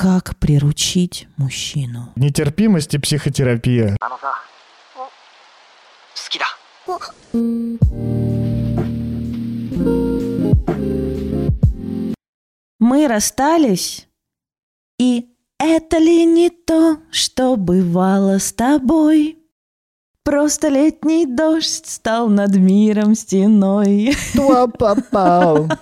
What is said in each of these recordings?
Как приручить мужчину? Нетерпимость и психотерапия. Мы расстались, и это ли не то, что бывало с тобой? Просто летний дождь стал над миром стеной. Туа-па-пау.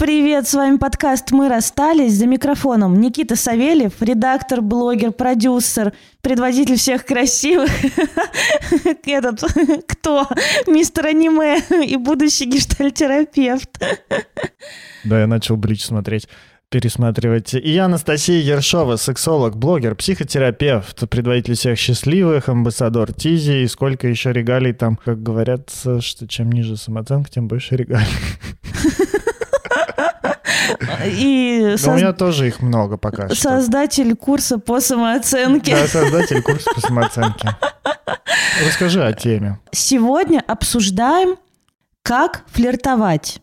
Привет, с вами подкаст «Мы расстались» за микрофоном Никита Савельев, редактор, блогер, продюсер, предводитель всех красивых. Этот, кто? Мистер аниме и будущий гештальтерапевт. Да, я начал Бридж смотреть пересматривать. И я Анастасия Ершова, сексолог, блогер, психотерапевт, предводитель всех счастливых, амбассадор Тизи, и сколько еще регалий там, как говорят, что чем ниже самооценка, тем больше регалий. И Но у соз- меня тоже их много пока что. создатель курса по самооценке. Да, создатель курса по самооценке. Расскажи о теме. Сегодня обсуждаем, как флиртовать.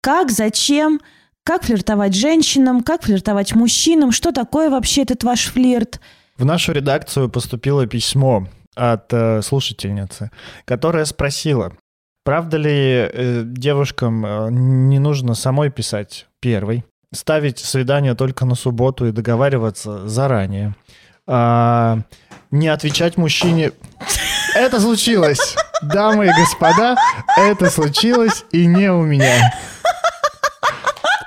Как, зачем, как флиртовать женщинам, как флиртовать мужчинам, что такое вообще этот ваш флирт. В нашу редакцию поступило письмо от э, слушательницы, которая спросила, правда ли э, девушкам э, не нужно самой писать первой, ставить свидание только на субботу и договариваться заранее, а, не отвечать мужчине... Это случилось, дамы и господа, это случилось и не у меня.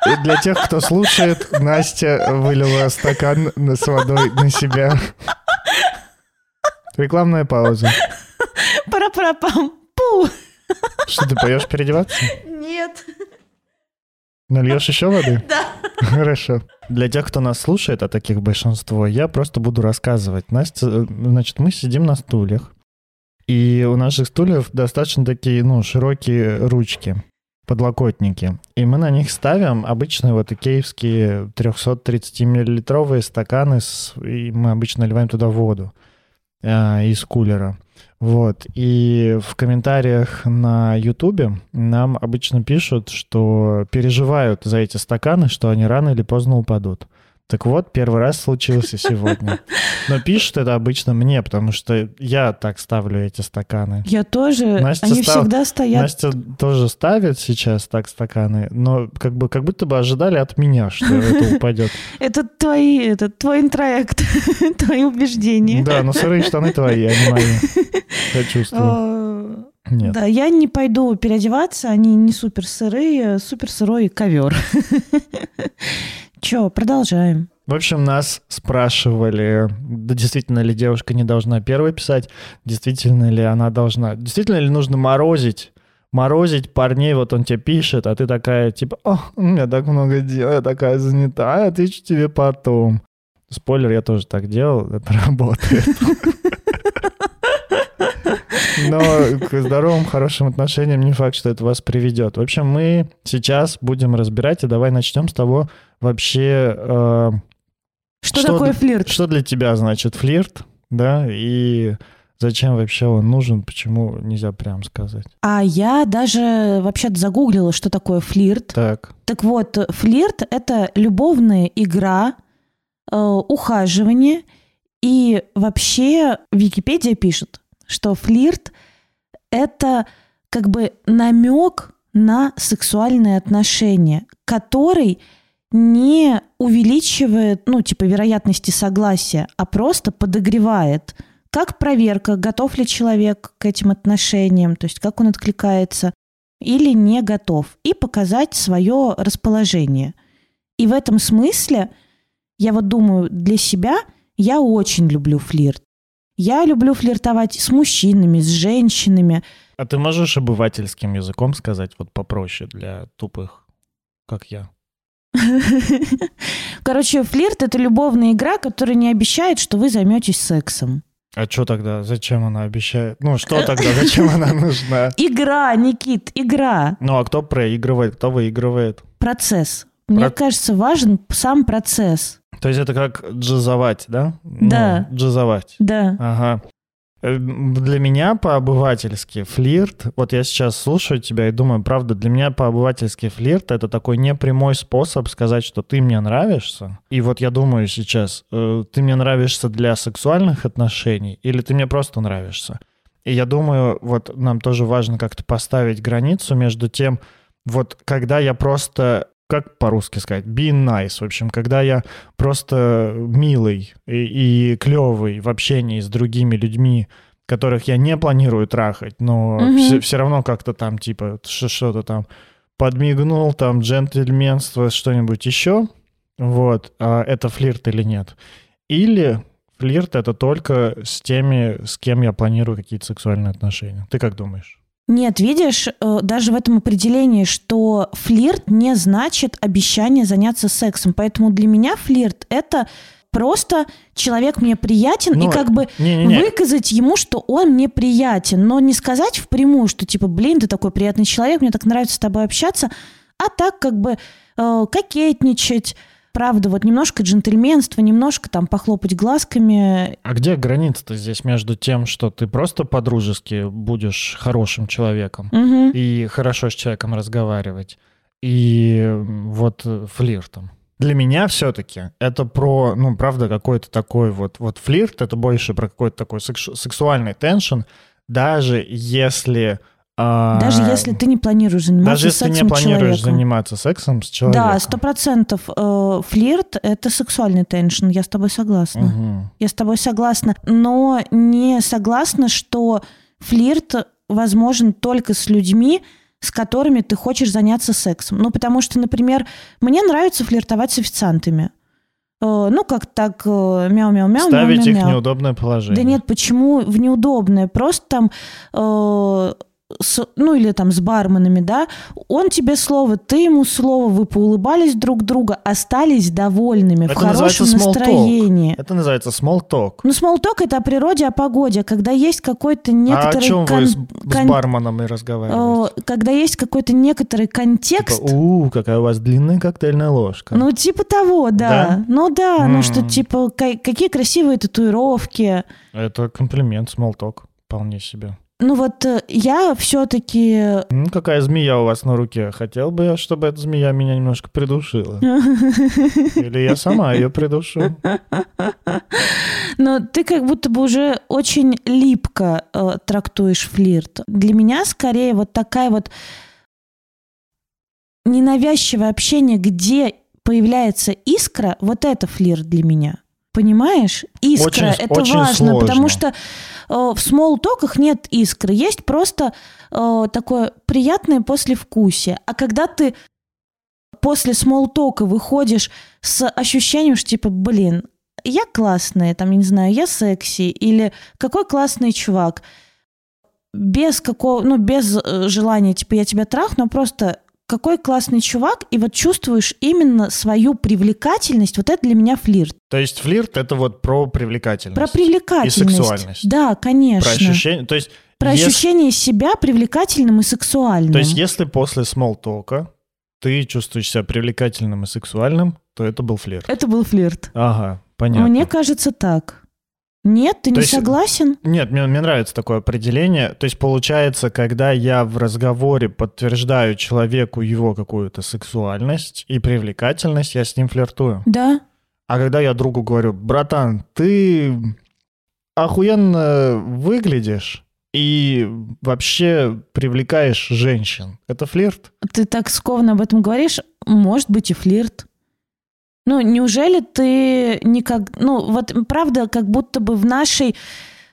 И для тех, кто слушает, Настя вылила стакан с водой на себя. Рекламная пауза. Пара-пара-пам. Пу! Что ты поешь переодеваться? Нет. Нальешь еще воды? Да. Хорошо. Для тех, кто нас слушает, а таких большинство, я просто буду рассказывать. Настя, э, значит, мы сидим на стульях, и у наших стульев достаточно такие, ну, широкие ручки, подлокотники. И мы на них ставим обычные вот икеевские 330-миллилитровые стаканы, с- и мы обычно наливаем туда воду а, из кулера. Вот. И в комментариях на Ютубе нам обычно пишут, что переживают за эти стаканы, что они рано или поздно упадут. Так вот, первый раз случился сегодня. Но пишут это обычно мне, потому что я так ставлю эти стаканы. Я тоже. Настя Они стала- всегда стоят. Настя тоже ставит сейчас так стаканы, но как бы как будто бы ожидали от меня, что это упадет. Это твои, это твой интроект, твои убеждения. Да, но сырые штаны твои, а не мои. Я чувствую. Нет. Да, я не пойду переодеваться, они не супер сырые, супер сырой ковер. Че, продолжаем. В общем, нас спрашивали, да действительно ли девушка не должна первой писать, действительно ли она должна, действительно ли нужно морозить, морозить парней, вот он тебе пишет, а ты такая, типа, о, у меня так много дел, я такая занята, отвечу тебе потом. Спойлер, я тоже так делал, это работает. Но к здоровым, хорошим отношениям не факт, что это вас приведет. В общем, мы сейчас будем разбирать, и давай начнем с того, вообще, э, Что, Что такое флирт? что для тебя значит флирт, да, и зачем вообще он нужен, почему нельзя прям сказать. А я даже вообще-то загуглила, что такое флирт. Так, Так вот, флирт — это любовная игра, э, ухаживание. И вообще Википедия пишет, что флирт — это как бы намек на сексуальные отношения, который не увеличивает, ну, типа, вероятности согласия, а просто подогревает. Как проверка, готов ли человек к этим отношениям, то есть как он откликается, или не готов, и показать свое расположение. И в этом смысле, я вот думаю, для себя я очень люблю флирт. Я люблю флиртовать с мужчинами, с женщинами. а ты можешь обывательским языком сказать вот попроще для тупых, как я? Короче, флирт — это любовная игра, которая не обещает, что вы займетесь сексом. А что тогда? Зачем она обещает? Ну, что тогда? Зачем она нужна? Игра, Никит, игра. Ну, а кто проигрывает, кто выигрывает? Процесс. Мне Про- кажется, важен сам процесс. То есть это как джазовать, да? Ну, Да. джазовать. Да. Ага. Э, Для меня по-обывательски флирт, вот я сейчас слушаю тебя и думаю, правда, для меня по-обывательски флирт — это такой непрямой способ сказать, что ты мне нравишься. И вот я думаю сейчас, э, ты мне нравишься для сексуальных отношений или ты мне просто нравишься? И я думаю, вот нам тоже важно как-то поставить границу между тем, вот когда я просто как по-русски сказать, be nice, в общем, когда я просто милый и, и клевый в общении с другими людьми, которых я не планирую трахать, но Мгм. все, равно как-то там, типа, что-то там подмигнул, там, джентльменство, что-нибудь еще, вот, а это флирт или нет. Или флирт — это только с теми, с кем я планирую какие-то сексуальные отношения. Ты как думаешь? Нет, видишь, э, даже в этом определении, что флирт не значит обещание заняться сексом. Поэтому для меня флирт — это просто человек мне приятен, и Ну, как бы Не-не-не, выказать ему, что он мне приятен, но не сказать впрямую, что типа, блин, ты такой приятный человек, мне так нравится с тобой общаться, а так как бы э, кокетничать, правда, вот немножко джентльменства, немножко там похлопать глазками. А где граница-то здесь между тем, что ты просто по-дружески будешь хорошим человеком Мгм. и хорошо с человеком разговаривать, и вот э, флиртом? Для меня все-таки это про, ну, правда, какой-то такой вот, вот флирт, это больше про какой-то такой секшу- сексуальный теншн, даже если... а, Даже если ты не планируешь заниматься даже если сексом не планируешь человеком. заниматься сексом с человеком. Да, сто процентов. э, Флирт — это сексуальный теншн, я с тобой согласна. Мгм. Я с тобой согласна, но не согласна, что флирт возможен только с людьми, с которыми ты хочешь заняться сексом. Ну, потому что, например, мне нравится флиртовать с официантами. Э, Ну, как так, э, мяу-мяу-мяу, Ставить их в неудобное положение. Да нет, почему в неудобное? Просто там, с- ну или там с барменами, да, он тебе слово, ты ему слово, вы поулыбались друг друга, остались довольными, в Это называется хорошем small talk. настроении. Это называется talk. Ну, смолток это о природе, о погоде, когда есть какой-то а о некоторый чем кон- вы с, с кон- барменом и разговариваете? э, когда есть какой-то некоторый контекст. Типа, у, какая у вас длинная коктейльная ложка. Ну, типа того, да. Да? Ну да, ну что, типа, ка- какие красивые татуировки. Это комплимент, talk. Вполне себе. Ну вот э, я все-таки Ну, какая змея у вас на руке? Хотел бы я, чтобы эта змея меня немножко придушила. Или я сама ее придушу. Но ты как будто бы уже очень липко э, трактуешь флирт. Для меня скорее вот такая вот ненавязчивое общение, где появляется искра, вот это флирт для меня. Понимаешь? Искра, Очень- это очень важно, сложно. потому что э, в смолтоках нет искры, есть просто э, такое приятное послевкусие. А когда ты после смолтока выходишь с ощущением, что типа, блин, я классная, там, я не знаю, я секси, или какой классный чувак, без какого, ну, без э, желания, типа, я тебя трахну, а просто какой классный чувак, и вот чувствуешь именно свою привлекательность, вот это для меня флирт. То есть флирт — это вот про привлекательность. Про привлекательность. И сексуальность. Да, конечно. Про ощущение. То есть, Про если- ощущение себя привлекательным и сексуальным. то есть если после talk ты чувствуешь себя привлекательным и сексуальным, то это был флирт. Это был флирт. Ага, понятно. Мне кажется так. Нет, ты То не есть- согласен? Нет, мне, мне нравится такое определение. То есть получается, когда я в разговоре подтверждаю человеку его какую-то сексуальность и привлекательность, я с ним флиртую. Да. А когда я другу говорю, братан, ты охуенно выглядишь и вообще привлекаешь женщин, это флирт? Ты так скованно об этом говоришь, может быть и флирт. Ну, неужели ты никак... Ну, вот правда, как будто бы в нашей...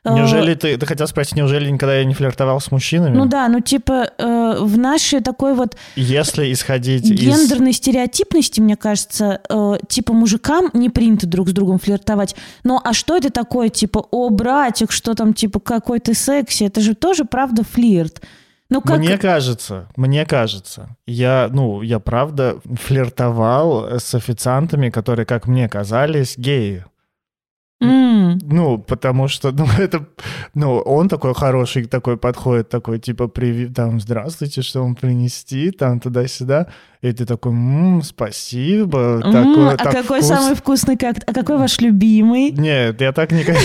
э, Неужели ты, ты хотел спросить, неужели никогда я не флиртовал с мужчинами? Ну да, ну типа э, в нашей такой вот Если исходить из... гендерной стереотипности, мне кажется, э, типа мужикам не принято друг с другом флиртовать. Ну а что это такое, типа, о, братик, что там, типа, какой ты секси? Это же тоже, правда, флирт. Ну как... Мне кажется, мне кажется, я, ну, я правда флиртовал с официантами, которые, как мне казались, геи. М, Ну, потому что, ну, это, ну, он такой хороший, такой подходит, такой, типа, привет, там, здравствуйте, что вам принести, там, туда-сюда. И ты такой, «М, спасибо. м, такой, а так какой вкус». самый вкусный как? А какой ваш любимый? Нет, я так никогда...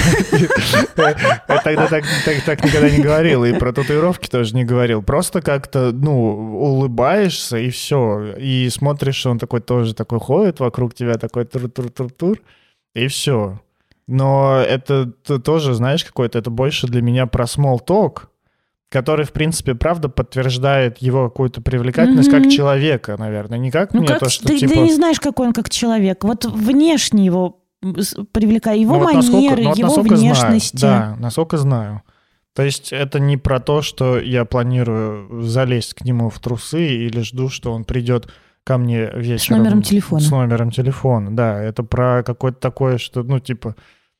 Тогда так никогда не говорил, и про татуировки тоже не говорил. Просто как-то, ну, улыбаешься, и все. И смотришь, что он такой тоже такой ходит вокруг тебя, такой тур-тур-тур-тур, и все. Но это тоже, знаешь, какой-то, это больше для меня про small talk, который, в принципе, правда подтверждает его какую-то привлекательность Мгм. как человека, наверное. Не как Ну мне как то, что ты, типа... ты не знаешь, какой он как человек. Вот внешне его с- привлекает, его Ну, вот насколько- манеры, ну, вот его знаю, внешности. Да, насколько знаю. То есть это не про то, что я планирую залезть к нему в трусы или жду, что он придет ко мне вечером. номером телефона. С номером телефона, да. Это про какое-то такое, что, ну, типа,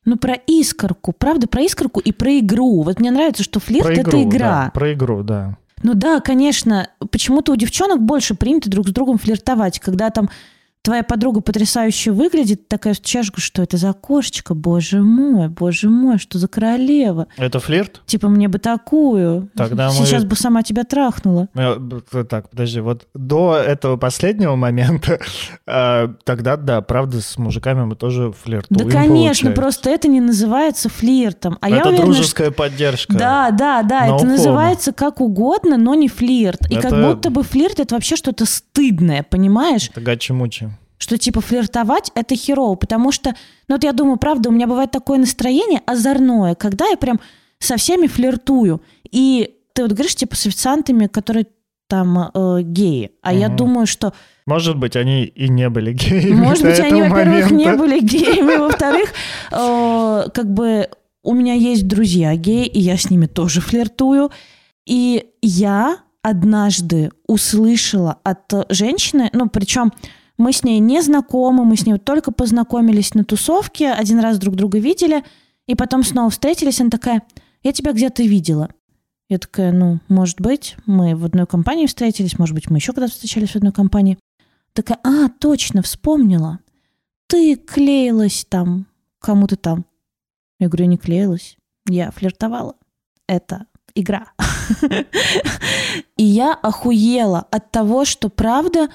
Ну, про искорку, правда, про искорку и про игру. Вот мне нравится, что флирт про это игру. игра. да, про игру, да. Ну да, конечно, почему-то у девчонок больше принято друг с другом флиртовать, когда там твоя подруга потрясающе выглядит, такая чашка, что это за кошечка, боже мой, боже мой, что за королева. Это флирт? Типа мне бы такую. Тогда мы- Сейчас бы сама тебя трахнула. Э, Так, подожди, вот до этого последнего момента, э, тогда, да, правда, с мужиками мы тоже флиртуем, да, конечно, просто это не называется флиртом. А я Это уверена, дружеская поддержка. что... Да, да, да, На это ухо. называется как угодно, но не флирт. И как Это- будто бы флирт это вообще что-то стыдное, понимаешь? Это гачи-мучи. Что типа флиртовать это херово, потому что, ну вот я думаю, правда, у меня бывает такое настроение озорное, когда я прям со всеми флиртую. И ты вот говоришь, типа, с официантами, которые там э, геи. А я Мгм. думаю, что, Может быть, они и не были геями может быть, они, во-первых, не были геями, во-вторых, э, как бы у меня есть друзья геи, и я с ними тоже флиртую. И я однажды услышала от женщины, ну, причем мы с ней не знакомы, мы с ней только познакомились на тусовке, один раз друг друга видели, и потом снова встретились, она такая, я тебя где-то видела. Я такая, ну, может быть, мы в одной компании встретились, может быть, мы еще когда-то встречались в одной компании. Такая, а, точно, вспомнила. Ты клеилась там, кому-то там. Я говорю, я не клеилась, я флиртовала. Это игра. И я охуела от того, что правда,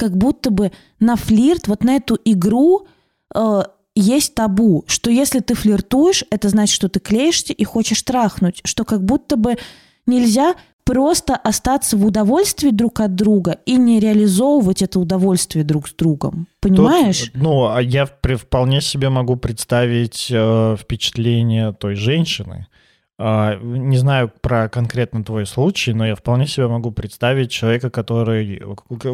как будто бы на флирт, вот на эту игру э, есть табу, что если ты флиртуешь, это значит, что ты клеишься и хочешь трахнуть, что как будто бы нельзя просто остаться в удовольствии друг от друга и не реализовывать это удовольствие друг с другом. Тут, Понимаешь? ну, а я вполне себе могу представить э, впечатление той женщины. А, не знаю про конкретно твой случай, но я вполне себе могу представить человека, который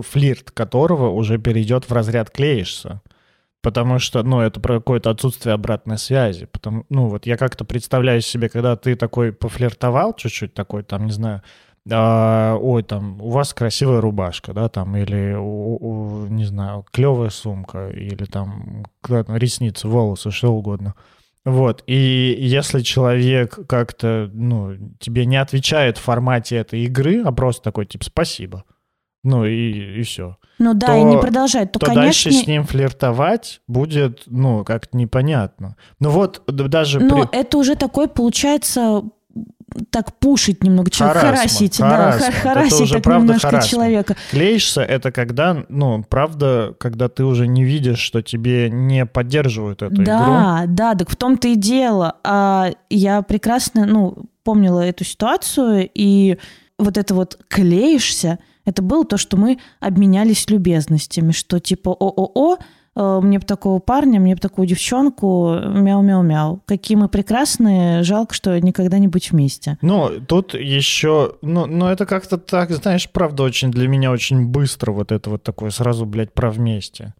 флирт которого уже перейдет в разряд клеишься. Потому что, ну, это про какое-то отсутствие обратной связи. Потому, ну, вот я как-то представляю себе, когда ты такой пофлиртовал чуть-чуть, такой, там, не знаю, а, ой, там, у вас красивая рубашка, да, там, или, у- у- не знаю, клевая сумка, или там, ресницы, волосы, что угодно. Вот, и если человек как-то, ну, тебе не отвечает в формате этой игры, а просто такой, типа, спасибо, ну, и, и все, Ну да, то- и не продолжать, то, то конечно... дальше с ним флиртовать будет, ну, как-то непонятно. Ну вот, даже Но при... это уже такой, получается, так пушить немного человека, харасить, да, харассмент. ха- Это харасить уже так правда немножко харассмент. человека. Клеишься, это когда, ну, правда, когда ты уже не видишь, что тебе не поддерживают эту игру. Да, да, так в том-то и дело. А я прекрасно, ну, помнила эту ситуацию, и вот это вот клеишься, это было то, что мы обменялись любезностями, что типа о-о-о, мне бы такого парня, мне бы такую девчонку, мяу-мяу-мяу. Какие мы прекрасные, жалко, что никогда не быть вместе. Ну, тут еще, ну, ну, это как-то так, знаешь, правда, очень для меня очень быстро вот это вот такое сразу, блядь, про вместе.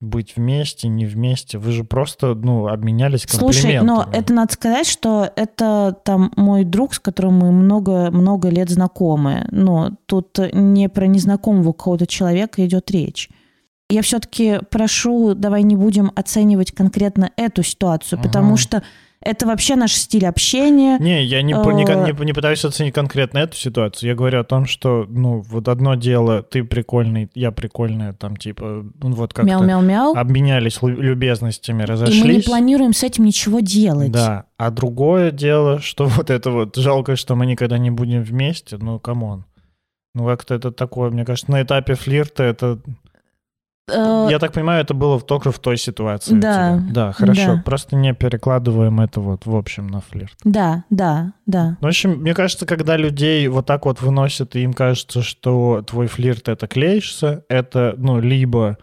Быть вместе, не вместе. Вы же просто, ну, обменялись Слушай, но комплиментами. это надо сказать, что это там мой друг, с которым мы много-много лет знакомы. Но тут не про незнакомого какого-то человека идет речь. Я все-таки прошу, давай не будем оценивать конкретно эту ситуацию, Ага. потому что Это вообще наш стиль общения. Не, я не, Э, не, кон- не, не пытаюсь оценить конкретно эту ситуацию. Я говорю о том, что, ну, вот одно дело, ты прикольный, я прикольная, там, типа, ну, вот как-то Мяу-мяу-мяу. обменялись любезностями, И разошлись. мы не планируем с этим ничего делать. Да, а другое дело, что вот это вот жалко, что мы никогда не будем вместе, ну, come on. Ну, как-то это такое, мне кажется, на этапе флирта это... Э, Я так понимаю, это было только в той ситуации. Да. Да, хорошо. да. Просто не перекладываем это вот в общем на флирт. Да, да, да. Ну, В общем, мне кажется, когда людей вот так вот выносят, и им кажется, что твой флирт — это клеишься, это, ну, либо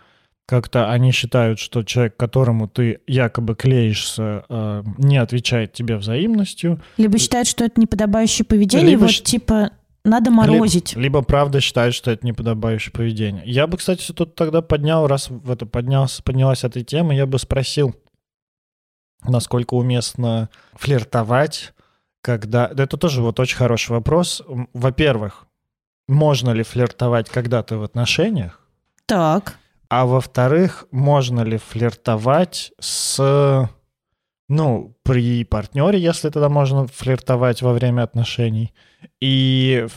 как-то они считают, что человек, которому ты якобы клеишься, э, не отвечает тебе взаимностью, Либо считают, что это неподобающее поведение, Либо вот типа надо морозить. Либо, либо правда считает, что это неподобающее поведение. Я бы, кстати, тут тогда поднял, раз в это поднялся, поднялась эта тема, я бы спросил, насколько уместно флиртовать, когда... да Это тоже вот очень хороший вопрос. Во-первых, можно ли флиртовать, когда ты в отношениях? Так. А во-вторых, можно ли флиртовать с... Ну, при партнере, если тогда можно флиртовать во время отношений. И,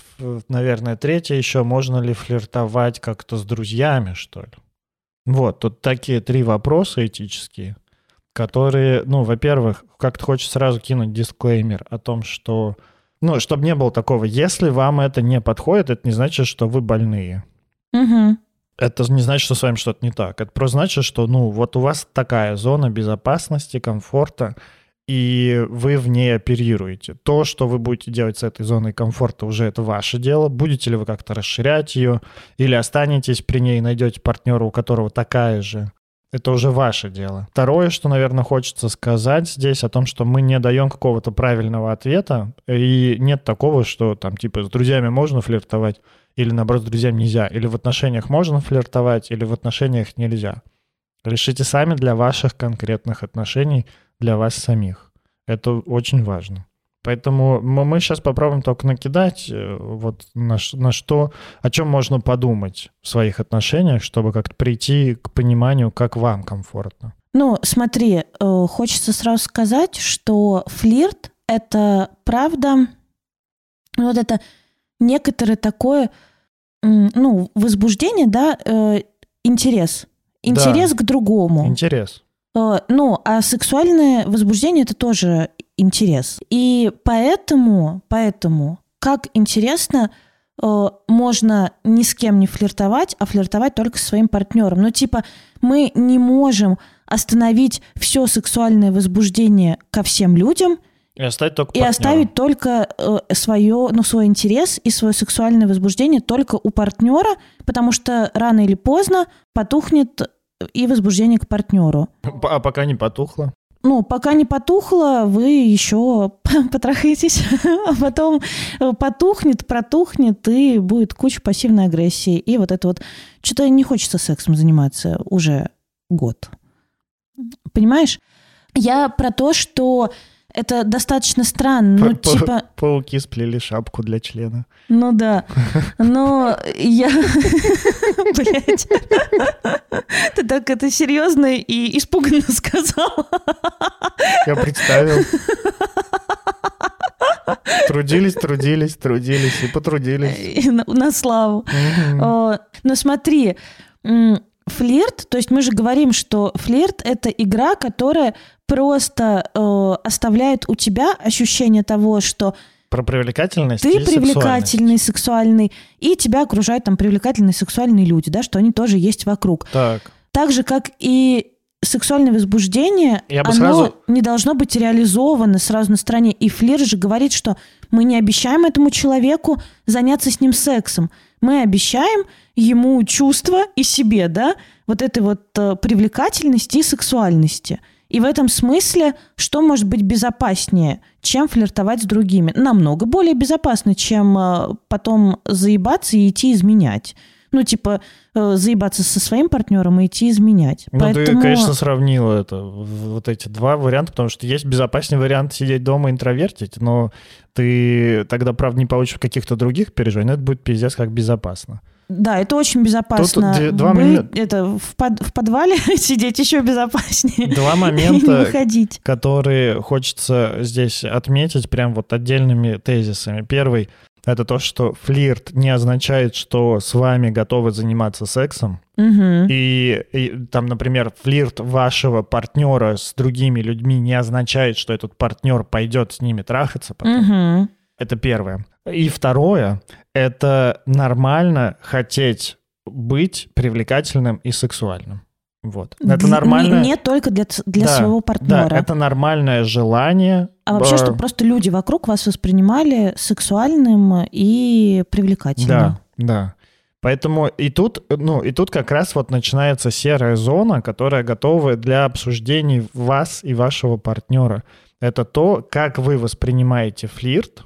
наверное, третье еще, можно ли флиртовать как-то с друзьями, что ли? Вот, тут такие три вопроса этические, которые, ну, во-первых, как-то хочется сразу кинуть дисклеймер о том, что, ну, чтобы не было такого, если вам это не подходит, это не значит, что вы больные Мгм. Это не значит, что с вами что-то не так. Это просто значит, что, ну, вот у вас такая зона безопасности, комфорта, и вы в ней оперируете. То, что вы будете делать с этой зоной комфорта, уже это ваше дело. Будете ли вы как-то расширять ее, или останетесь при ней найдете партнера, у которого такая же. Это уже ваше дело. Второе, что, наверное, хочется сказать здесь о том, что мы не даем какого-то правильного ответа, и нет такого, что там типа с друзьями можно флиртовать, или наоборот с друзьями нельзя, или в отношениях можно флиртовать, или в отношениях нельзя. Решите сами для ваших конкретных отношений, для вас самих. Это очень важно. Поэтому мы, сейчас попробуем только накидать э, вот на, на что, о чем можно подумать в своих отношениях, чтобы как-то прийти к пониманию, как вам комфортно. Ну, смотри, э, хочется сразу сказать, что флирт — это правда, ну, вот это некоторое такое, ну, возбуждение, да, э, интерес. Интерес к другому. Интерес. Э, Ну, а сексуальное возбуждение это тоже интерес. И поэтому, поэтому, как интересно, э, можно ни с кем не флиртовать, а флиртовать только со своим партнером. Ну, типа, мы не можем остановить все сексуальное возбуждение ко всем людям И оставить только и оставить только э, свое, ну, свой интерес и свое сексуальное возбуждение только у партнера, потому что рано или поздно потухнет и возбуждение к партнеру. А пока не потухло. Ну, пока не потухло, вы еще потрахаетесь, а потом э, потухнет, протухнет, и будет куча пассивной агрессии. И вот это вот... Что-то не хочется сексом заниматься уже год. Понимаешь? Я про то, что это достаточно странно. Ну, типа, Пауки сплели шапку для члена. ну да. Но я... Блять. Ты так это серьезно и испуганно сказала. Я представил. Трудились, трудились, трудились и потрудились. И на, на славу. Но смотри, флирт, то есть мы же говорим, что флирт это игра, которая просто э, оставляет у тебя ощущение того, что Про привлекательность ты привлекательный, сексуальный, и тебя окружают там привлекательные сексуальные люди, да, что они тоже есть вокруг. Так, Так же, как и сексуальное возбуждение, Я оно сразу- не должно быть реализовано сразу на стороне. И флирт же говорит, что мы не обещаем этому человеку заняться с ним сексом. Мы обещаем ему чувства и себе, да, вот этой вот э, привлекательности и сексуальности. И в этом смысле, что может быть безопаснее, чем флиртовать с другими? Намного более безопасно, чем э, потом заебаться и идти изменять. Ну, типа, э, заебаться со своим партнером и идти изменять. Ну, Поэтому... ты, конечно, сравнила это, вот эти два варианта, потому что есть безопаснее вариант сидеть дома и интровертить, но ты тогда, правда, не получишь каких-то других переживаний, но это будет пиздец как безопасно. Да, это очень безопасно. Тут д- два Быть- момента. Это в, под- в подвале сидеть еще безопаснее. Два момента, которые хочется здесь отметить прям вот отдельными тезисами. Первый — это то, что флирт не означает, что с вами готовы заниматься сексом. Мгм. И, и там, например, флирт вашего партнера с другими людьми не означает, что этот партнер пойдет с ними трахаться потом. Мгм. Это первое. И второе — это нормально хотеть быть привлекательным и сексуальным. Вот. Это нормально. Не, не только для, для Да, своего Да, партнера. это нормальное желание. А вообще, э, чтобы просто люди вокруг вас воспринимали сексуальным и привлекательным. Да, да. Поэтому и тут, ну, и тут как раз вот начинается серая зона, которая готова для обсуждений вас и вашего партнера. Это то, как вы воспринимаете флирт,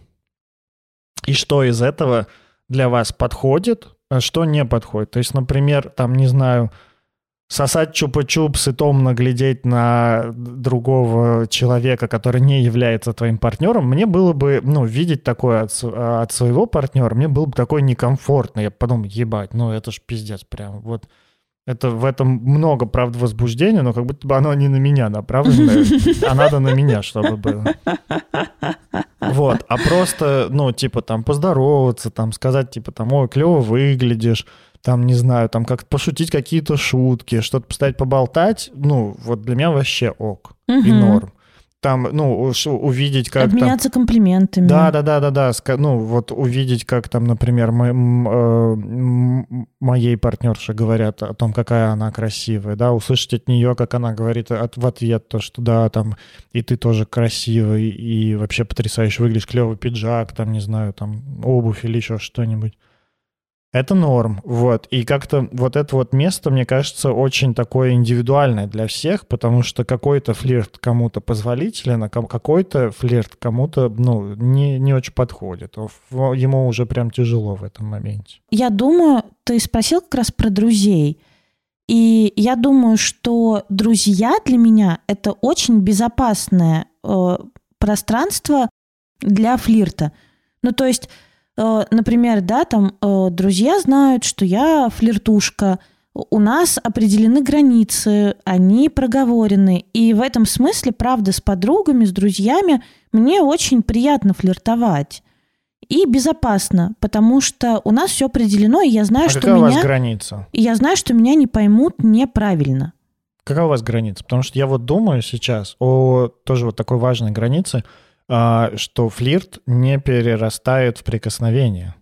и что из этого для вас подходит, а что не подходит. То есть, например, там, не знаю, сосать чупа-чупс и томно глядеть на другого человека, который не является твоим партнером, мне было бы, ну, видеть такое от, от своего партнера, мне было бы такое некомфортно. Я подумал, ебать, ну это ж пиздец прям. Вот это в этом много, правда, возбуждения, но как будто бы оно не на меня направлено, а надо на меня, чтобы было. Вот, а просто, ну, типа, там, поздороваться, там, сказать, типа, там, ой, клево выглядишь, там, не знаю, там, как пошутить какие-то шутки, что-то поставить поболтать, ну, вот для меня вообще ок и Мгм. норм. Там, ну, увидеть, как там... Обменяться комплиментами. Да, да, да, да, да. Ну, вот увидеть, как там, например, мо- м, э, моей партнерше говорят о том, какая она красивая, да, услышать от нее, как она говорит от, в ответ то, что да, там, и ты тоже красивый, и вообще потрясающе выглядишь, клевый пиджак, там, не знаю, там, обувь или еще что-нибудь. Это норм, вот. И как-то вот это вот место, мне кажется, очень такое индивидуальное для всех, потому что какой-то флирт кому-то позволителен, а какой-то флирт кому-то, ну, не, не очень подходит. Ему уже прям тяжело в этом моменте. Я думаю, ты спросил как раз про друзей. И я думаю, что друзья для меня это очень безопасное э, пространство для флирта. Ну, то есть, например, да, там э, друзья знают, что я флиртушка, у нас определены границы, они проговорены. И в этом смысле, правда, с подругами, с друзьями мне очень приятно флиртовать. И безопасно, потому что у нас все определено, и я знаю, а что какая у вас меня, граница? и я знаю, что меня не поймут неправильно. Какая у вас граница? Потому что я вот думаю сейчас о тоже вот такой важной границе, что флирт не перерастает в прикосновение.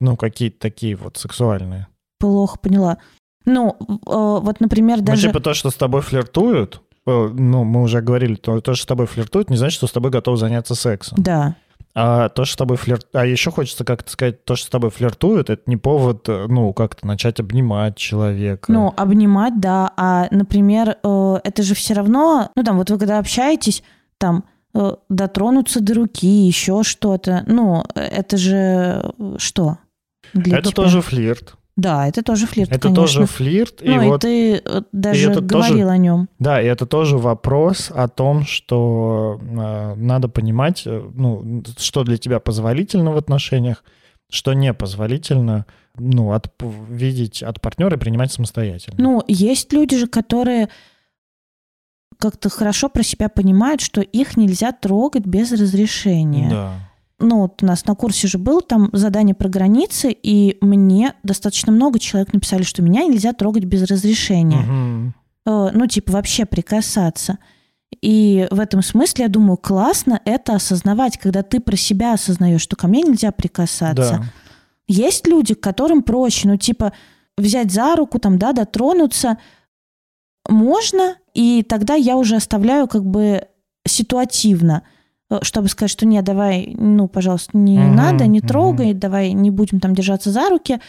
Ну, какие-то такие вот сексуальные. Плохо поняла. Ну, э, вот, например, Ну, даже... типа то, что с тобой флиртуют, э, ну, мы уже говорили, то, то, что с тобой флиртуют, не значит, что с тобой готов заняться сексом. Да. А то, что с тобой флирт... А еще хочется как-то сказать, то, что с тобой флиртуют, это не повод, э, ну, как-то начать обнимать человека. Ну, обнимать, да. А, например, это же все равно... Ну, там, вот вы когда общаетесь, там, дотронуться до руки, еще что-то. Ну, э, это же э, что? для это тебя? тоже флирт. Да, это тоже флирт, Это конечно. тоже флирт. Ну, и и вот ты э, даже это говорил тоже- о нем. Да, и это тоже вопрос о том, что э, надо понимать, э, ну, что для тебя позволительно в отношениях, что не позволительно, ну, от, видеть от партнера и принимать самостоятельно. Ну, есть люди же, которые как-то хорошо про себя понимают, что их нельзя трогать без разрешения. да. Ну, вот у нас на курсе же было там задание про границы, и мне достаточно много человек написали, что меня нельзя трогать без разрешения. Э, Ну, типа, вообще прикасаться. И в этом смысле, я думаю, классно это осознавать, когда ты про себя осознаешь, что ко мне нельзя прикасаться. Да. Есть люди, которым проще, ну, типа, взять за руку, там, да, дотронуться можно, и тогда я уже оставляю как бы ситуативно, э, чтобы сказать, что нет, давай, ну, пожалуйста, не Мгм, надо, не трогай, давай не будем там держаться за руки.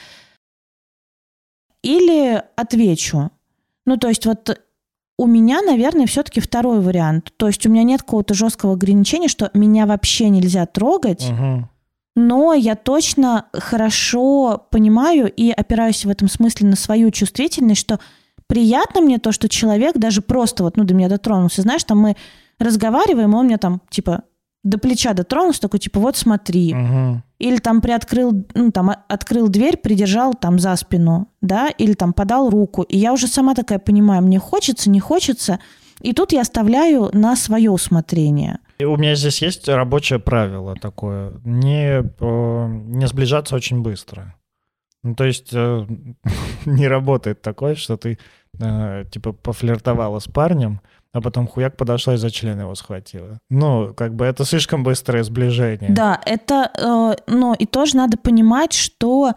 Или отвечу. Ну, то есть вот у меня, наверное, все-таки второй вариант. То есть у меня нет какого-то жесткого ограничения, что меня вообще нельзя трогать, Мгм. но я точно хорошо понимаю и опираюсь в этом смысле на свою чувствительность, что приятно мне то, что человек даже просто вот, ну, до меня дотронулся. Знаешь, там мы разговариваем, и он мне там, типа, до плеча дотронулся, такой, типа, вот смотри. Мгм. или там приоткрыл, ну, там, а- открыл дверь, придержал там за спину, да, или там подал руку. И я уже сама такая понимаю, мне хочется, не хочется. И тут я оставляю на свое усмотрение. И у меня здесь есть рабочее правило такое. Не, э, не сближаться очень быстро. Ну, то есть э, не работает такое, что ты э, типа пофлиртовала с парнем, а потом хуяк подошла и за член его схватила. Ну, как бы это слишком быстрое сближение. Да, это, э, но и тоже надо понимать, что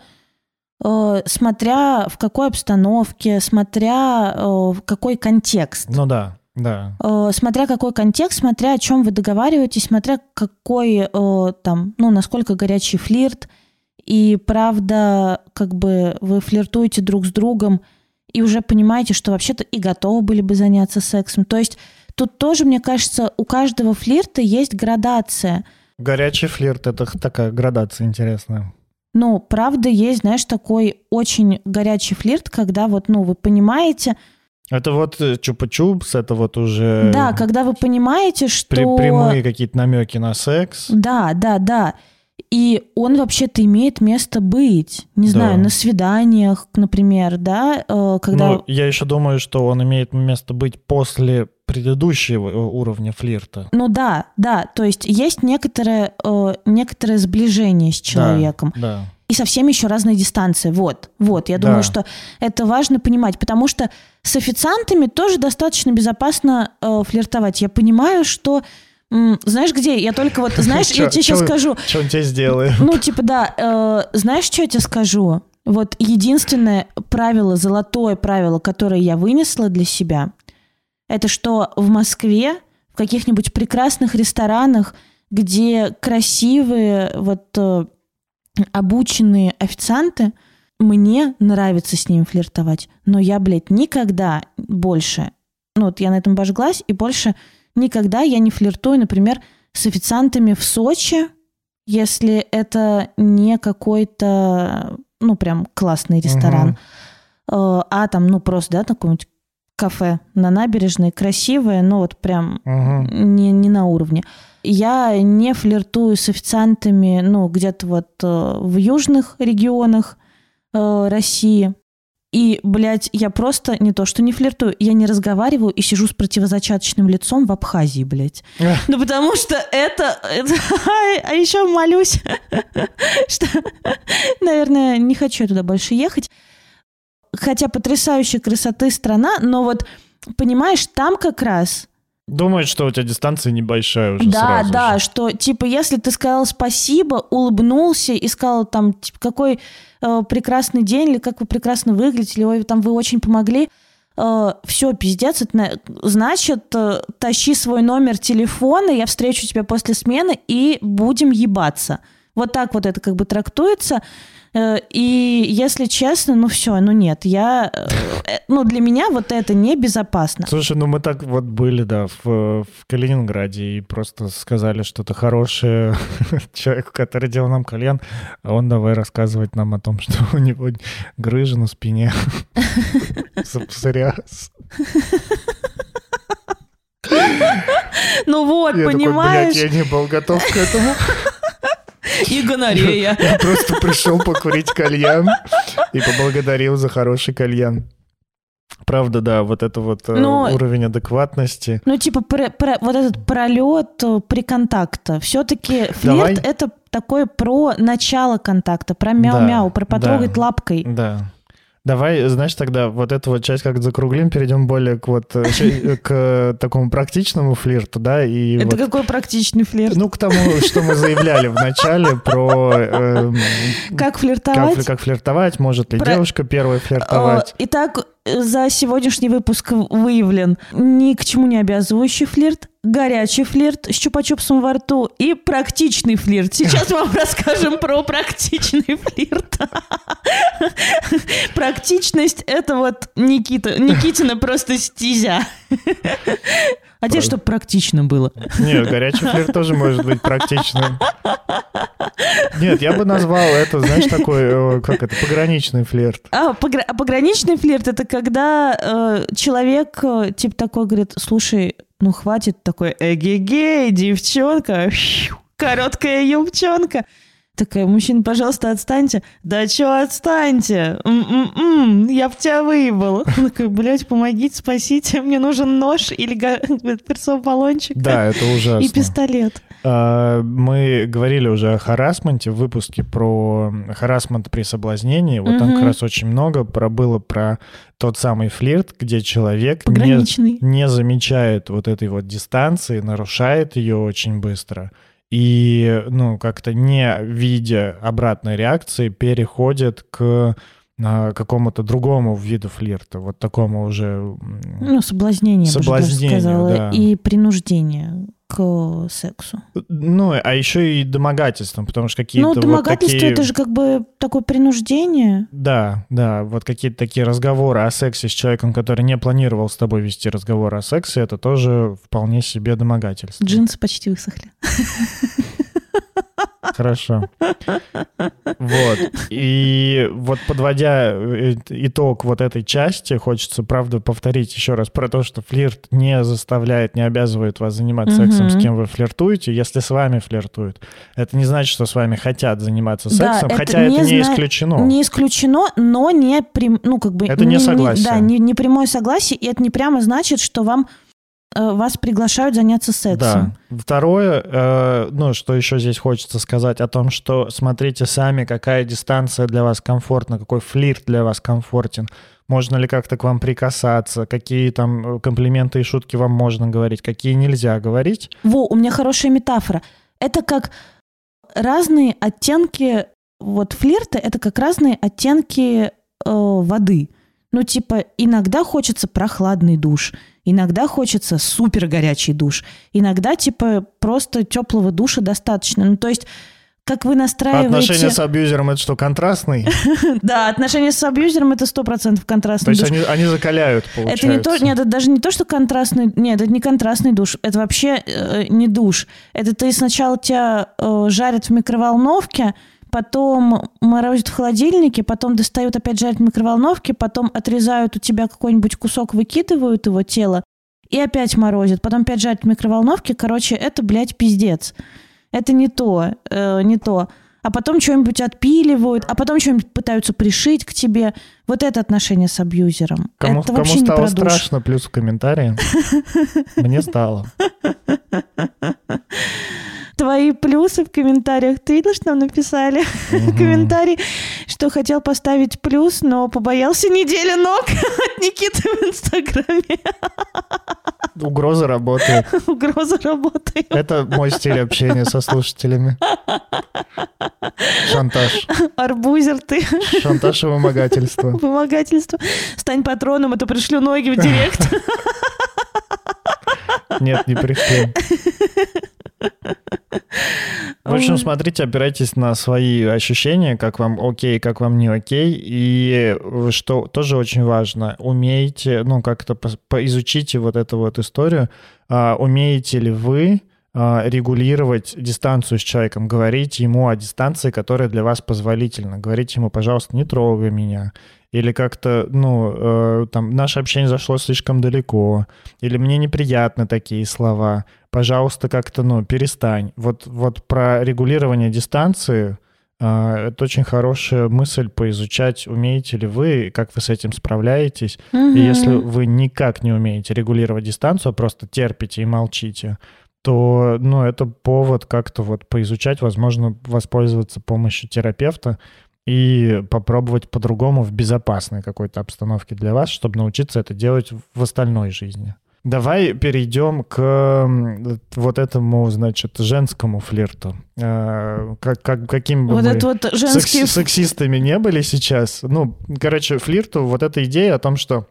э, смотря в какой обстановке, смотря э, в какой контекст. Ну да, да. Э, смотря какой контекст, смотря о чем вы договариваетесь, смотря какой э, там, ну, насколько горячий флирт, и правда, как бы вы флиртуете друг с другом, и уже понимаете, что вообще-то и готовы были бы заняться сексом. То есть тут тоже, мне кажется, у каждого флирта есть градация. Горячий флирт — это такая градация интересная. Ну, правда, есть, знаешь, такой очень горячий флирт, когда вот, ну, вы понимаете, Это вот э, чупа-чупс, это вот уже да, когда вы понимаете, что... при- прямые какие-то намеки на секс. Да, да, да. И он вообще-то имеет место быть. Не Да. знаю, на свиданиях, например, да, э, когда... Ну, я еще думаю, что он имеет место быть после предыдущего э, уровня флирта. Ну да, да, то есть есть некоторое, э, некоторое сближение с человеком. Да. И совсем еще разные дистанции. Вот, вот. Я Да. думаю, что это важно понимать, потому что с официантами тоже достаточно безопасно э, флиртовать. Я понимаю, что... знаешь, где? Я только вот... Знаешь, я тебе сейчас скажу. Что он тебе сделает? Ну, типа, да. э, знаешь, что я тебе скажу? Вот единственное правило, золотое правило, которое я вынесла для себя, это что в Москве, в каких-нибудь прекрасных ресторанах, где красивые, вот э, обученные официанты, мне нравится с ними флиртовать. Но я, блядь, никогда больше, ну вот я на этом обожглась, и больше никогда я не флиртую, например, с официантами в Сочи, если это не какой-то, ну, прям классный ресторан, Э, а там, ну, просто, да, какое-нибудь кафе на набережной, красивое, но вот прям Мгм. не, не на уровне. Я не флиртую с официантами, ну, где-то вот э, в южных регионах э, России. И, блядь, я просто не то, что не флиртую, я не разговариваю и сижу с противозачаточным лицом в Абхазии, блядь. Эх. Ну, потому что это... это- а еще молюсь, что, наверное, не хочу я туда больше ехать. Хотя потрясающей красоты страна, но вот, понимаешь, там как раз Думает, что у тебя дистанция небольшая уже да, сразу да, же. что типа если ты сказал спасибо, улыбнулся и сказал там типа какой прекрасный день или как вы прекрасно выглядите, или там вы очень помогли, все, пиздец, это на- значит э, тащи свой номер телефона, я встречу тебя после смены и будем ебаться. Вот так вот это как бы трактуется. Э, И если честно, ну все, ну нет, я, э, э, ну для меня вот это небезопасно. Слушай, ну мы так вот были, да, в, в Калининграде и просто сказали что-то хорошее человеку, который делал нам кальян, а он давай рассказывать нам о том, что у него грыжа на спине. Псориаз. Ну вот, понимаешь? я не был готов к этому. И гонорея. Я просто пришел покурить кальян и поблагодарил за хороший кальян. Правда, да, вот это вот э, Но- уровень адекватности. Ну, типа, про- про- вот этот пролет э, при контакта. Все-таки флирт Давай. это такое про начало контакта, про мяу-мяу, про потрогать да. лапкой. Да. Давай, знаешь, тогда вот эту вот часть как закруглим, перейдем более к вот э, ща- к такому практичному флирту, да, и Это вот, какой практичный флирт. ну, к тому, что мы заявляли в начале про эм, как флиртовать? как флиртовать, может ли Про- девушка первая флиртовать. Э, Итак, э, за сегодняшний выпуск выявлен ни к чему не обязывающий флирт, горячий флирт с чупа-чупсом во рту и практичный флирт. Сейчас мы вам расскажем про практичный флирт. Практичность — это вот Никита, Никитина просто стезя. А тебе, чтобы практично было. Нет, горячий флирт тоже может быть практичным. Нет, я бы назвал это, знаешь, такой, э, как это, пограничный флирт. А, погра- а пограничный флирт это когда э, человек э, типа такой говорит, слушай, ну хватит такой эгегей, девчонка, короткая юбчонка. Такая, мужчина, пожалуйста, отстаньте. Да чё отстаньте? М-м-м, я в тебя выебал. Он такой, блядь, помогите, спасите, мне нужен нож или перцовый баллончик. Да, это ужасно. И пистолет. А, Мы говорили уже о харасменте в выпуске про харасмент при соблазнении. Вот там Мгм. как раз очень много про было про тот самый флирт, где человек не, не замечает вот этой вот дистанции, нарушает ее очень быстро. И, ну, как-то не видя обратной реакции, переходит к а, какому-то другому виду флирта, вот такому уже Ну, соблазнение, я бы даже Соблазнение, сказала. да. И принуждение к сексу. Ну, а еще и домогательством, потому что какие-то Ну, вот домогательство такие... это же как бы такое принуждение. Да, да, вот какие-то такие разговоры о сексе с человеком, который не планировал с тобой вести разговор о сексе, это тоже вполне себе домогательство. Джинсы почти высохли. Хорошо. Вот. И вот подводя э, итог вот этой части, хочется, правда, повторить еще раз про то, что флирт не заставляет, не обязывает вас заниматься Мгм. сексом, с кем вы флиртуете, если с вами флиртуют. Это не значит, что с вами хотят заниматься Да, сексом, это хотя не это не зна- исключено. Не исключено, но не прям, ну как бы Это не согласие. да, не, не прямое согласие, и это не прямо значит, что вам вас приглашают заняться сексом. Да. Второе, э, ну, что еще здесь хочется сказать о том, что смотрите сами, какая дистанция для вас комфортна, какой флирт для вас комфортен. Можно ли как-то к вам прикасаться, какие там э, комплименты и шутки вам можно говорить, какие нельзя говорить. Во, у меня хорошая метафора. Это как разные оттенки, вот флирта, это как разные оттенки э, воды. Ну, типа, иногда хочется прохладный душ, иногда хочется супер горячий душ, иногда, типа, просто теплого душа достаточно. Ну, то есть, как вы А настраиваете... отношения с абьюзером это что, контрастный? Да, отношения с абьюзером это сто процентов То контрастный есть душ. они, закаляют, Это получается. не то, нет, это даже не то, что контрастный, нет, это не контрастный душ, это вообще э, не душ. Это ты сначала тебя э, жарят в микроволновке, потом морозят в холодильнике, потом достают опять жарить в микроволновке, потом отрезают у тебя какой-нибудь кусок, выкидывают его тело и опять морозят, потом опять жарят в микроволновке. Короче, это, блядь, пиздец. Это не то, э, не то. А потом что-нибудь отпиливают, а потом что-нибудь пытаются пришить к тебе. Вот это отношение с абьюзером. Кому, это кому вообще не стало душ. страшно, плюс в комментарии. Мне стало. Твои плюсы в комментариях. Ты видел, что нам написали? Мгм. Комментарий, что хотел поставить плюс, но побоялся недели ног от Никиты в Инстаграме. Угроза работает. Угроза работает. Это мой стиль общения со слушателями. Шантаж. Арбузер ты. Шантаж и вымогательство. Вымогательство. Стань патроном, а то пришлю ноги в директ. Нет, не пришли. В общем, смотрите, опирайтесь на свои ощущения, как вам окей, как вам не окей. И э, что тоже очень важно, умеете, ну, как-то поизучите вот эту вот историю, а, умеете ли вы а, регулировать дистанцию с человеком, говорить ему о дистанции, которая для вас позволительна. Говорите ему, пожалуйста, не трогай меня. Или как-то, ну, э, там, наше общение зашло слишком далеко. Или мне неприятны такие слова. Пожалуйста, как-то, ну, перестань. Вот, вот про регулирование дистанции э, это очень хорошая мысль поизучать, умеете ли вы, как вы с этим справляетесь. И если вы никак не умеете регулировать дистанцию, а просто терпите и молчите, то, ну, это повод как-то вот поизучать, возможно, воспользоваться помощью терапевта и попробовать по-другому в безопасной какой-то обстановке для вас, чтобы научиться это делать в остальной жизни. Давай перейдем к вот этому, значит, женскому флирту. Э, Как, как, каким бы Вот мы это вот женский... секси- сексистами не были сейчас. Ну, короче, флирту вот эта идея о том, что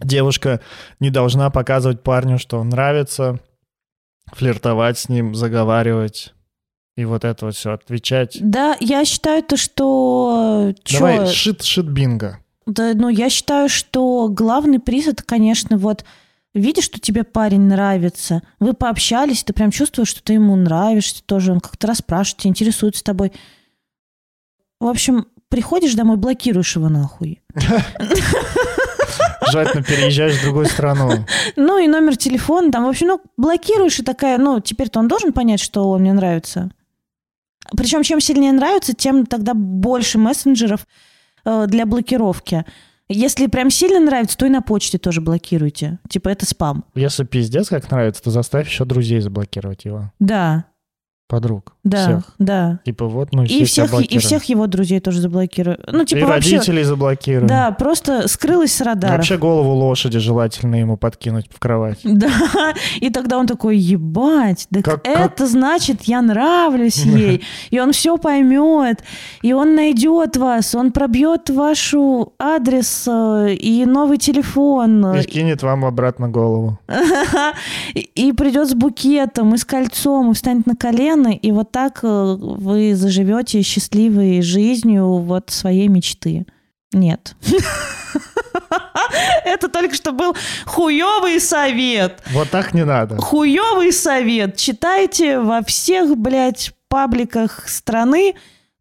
девушка не должна показывать парню, что он нравится, флиртовать с ним, заговаривать и вот это вот все отвечать. Да, я считаю то, что... чё, Давай, шит, шит бинго. Да, ну, я считаю, что главный приз это, конечно, вот видишь, что тебе парень нравится, вы пообщались, ты прям чувствуешь, что ты ему нравишься тоже, он как-то расспрашивает, интересуется тобой. В общем, приходишь домой, блокируешь его нахуй. Желательно переезжаешь в другую страну. Ну и номер телефона, там, в общем, ну, блокируешь и такая, ну, теперь-то он должен понять, что он мне нравится. Причем чем сильнее нравится, тем тогда больше мессенджеров э, для блокировки. Если прям сильно нравится, то и на почте тоже блокируйте. Типа это спам. Если пиздец как нравится, то заставь еще друзей заблокировать его. Да, Подруг. Да, Всех. да. Типа вот мы И тебя всех, и всех его друзей тоже заблокирую. Ну, типа и вообще... родителей заблокируем. Да, просто скрылась с радаров. Вообще голову лошади желательно ему подкинуть в кровать. Да, и тогда он такой, ебать, так Как- как- это значит, я нравлюсь ей, и он все поймет, и он найдет вас, он пробьет вашу адрес э, и новый телефон, И скинет вам обратно голову. и и придет с букетом, и с кольцом, и встанет на колено, и вот так э, вы заживете счастливой жизнью вот своей мечты. Нет. Это только что был хуёвый совет. Вот так не надо. Хуёвый совет. Читайте во всех, блядь, пабликах страны,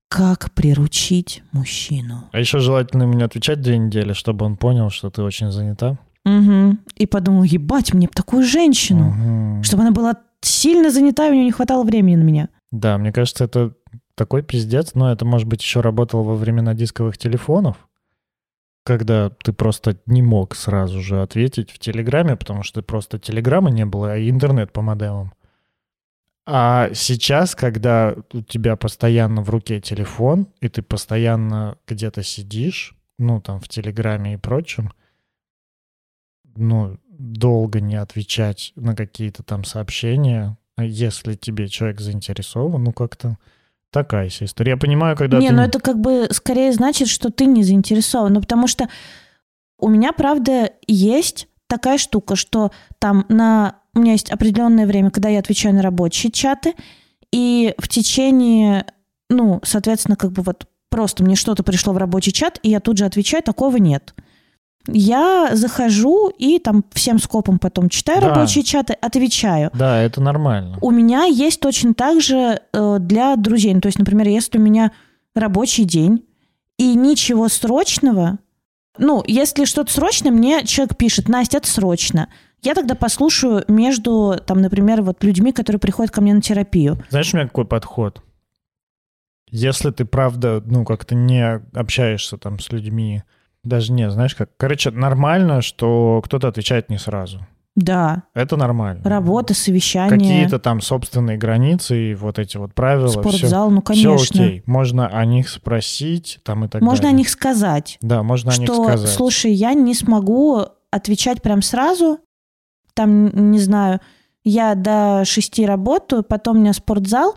как приручить мужчину. А еще желательно ему не отвечать две недели, чтобы он понял, что ты очень занята. Мгм. И подумал, ебать, мне б такую женщину. Мгм. Чтобы она была сильно занята, и у нее не хватало времени на меня. Да, мне кажется, это такой пиздец, но это, может быть, еще работало во времена дисковых телефонов, когда ты просто не мог сразу же ответить в Телеграме, потому что просто Телеграма не было, а интернет по модемам. А сейчас, когда у тебя постоянно в руке телефон, и ты постоянно где-то сидишь, ну, там, в Телеграме и прочем, ну, долго не отвечать на какие-то там сообщения, если тебе человек заинтересован, ну, как-то такая себе история. Я понимаю, когда не, ты... ну это как бы скорее значит, что ты не заинтересован. Ну, потому что у меня, правда, есть такая штука, что там на... У меня есть определенное время, когда я отвечаю на рабочие чаты, и в течение, ну, соответственно, как бы вот просто мне что-то пришло в рабочий чат, и я тут же отвечаю, такого нет. Я захожу и там всем скопом потом читаю Да. рабочие чаты, отвечаю. Да, это нормально. У меня есть точно так же э, для друзей. Ну, то есть, например, если у меня рабочий день и ничего срочного, ну, если что-то срочно, мне человек пишет, Настя, это срочно. Я тогда послушаю между, там, например, вот людьми, которые приходят ко мне на терапию. Знаешь, у меня какой подход? Если ты, правда, ну, как-то не общаешься там с людьми, даже не, знаешь, как... Короче, нормально, что кто-то отвечает не сразу. Да, Это нормально. работа, совещание, Какие-то там собственные границы и вот эти вот правила. Все, спортзал, ну, конечно. окей. Можно о них спросить там и так Можно о далее. них сказать. Да, можно о них что, сказать. слушай, я не смогу отвечать прям сразу, там, не знаю, я до шести работаю, потом у меня спортзал,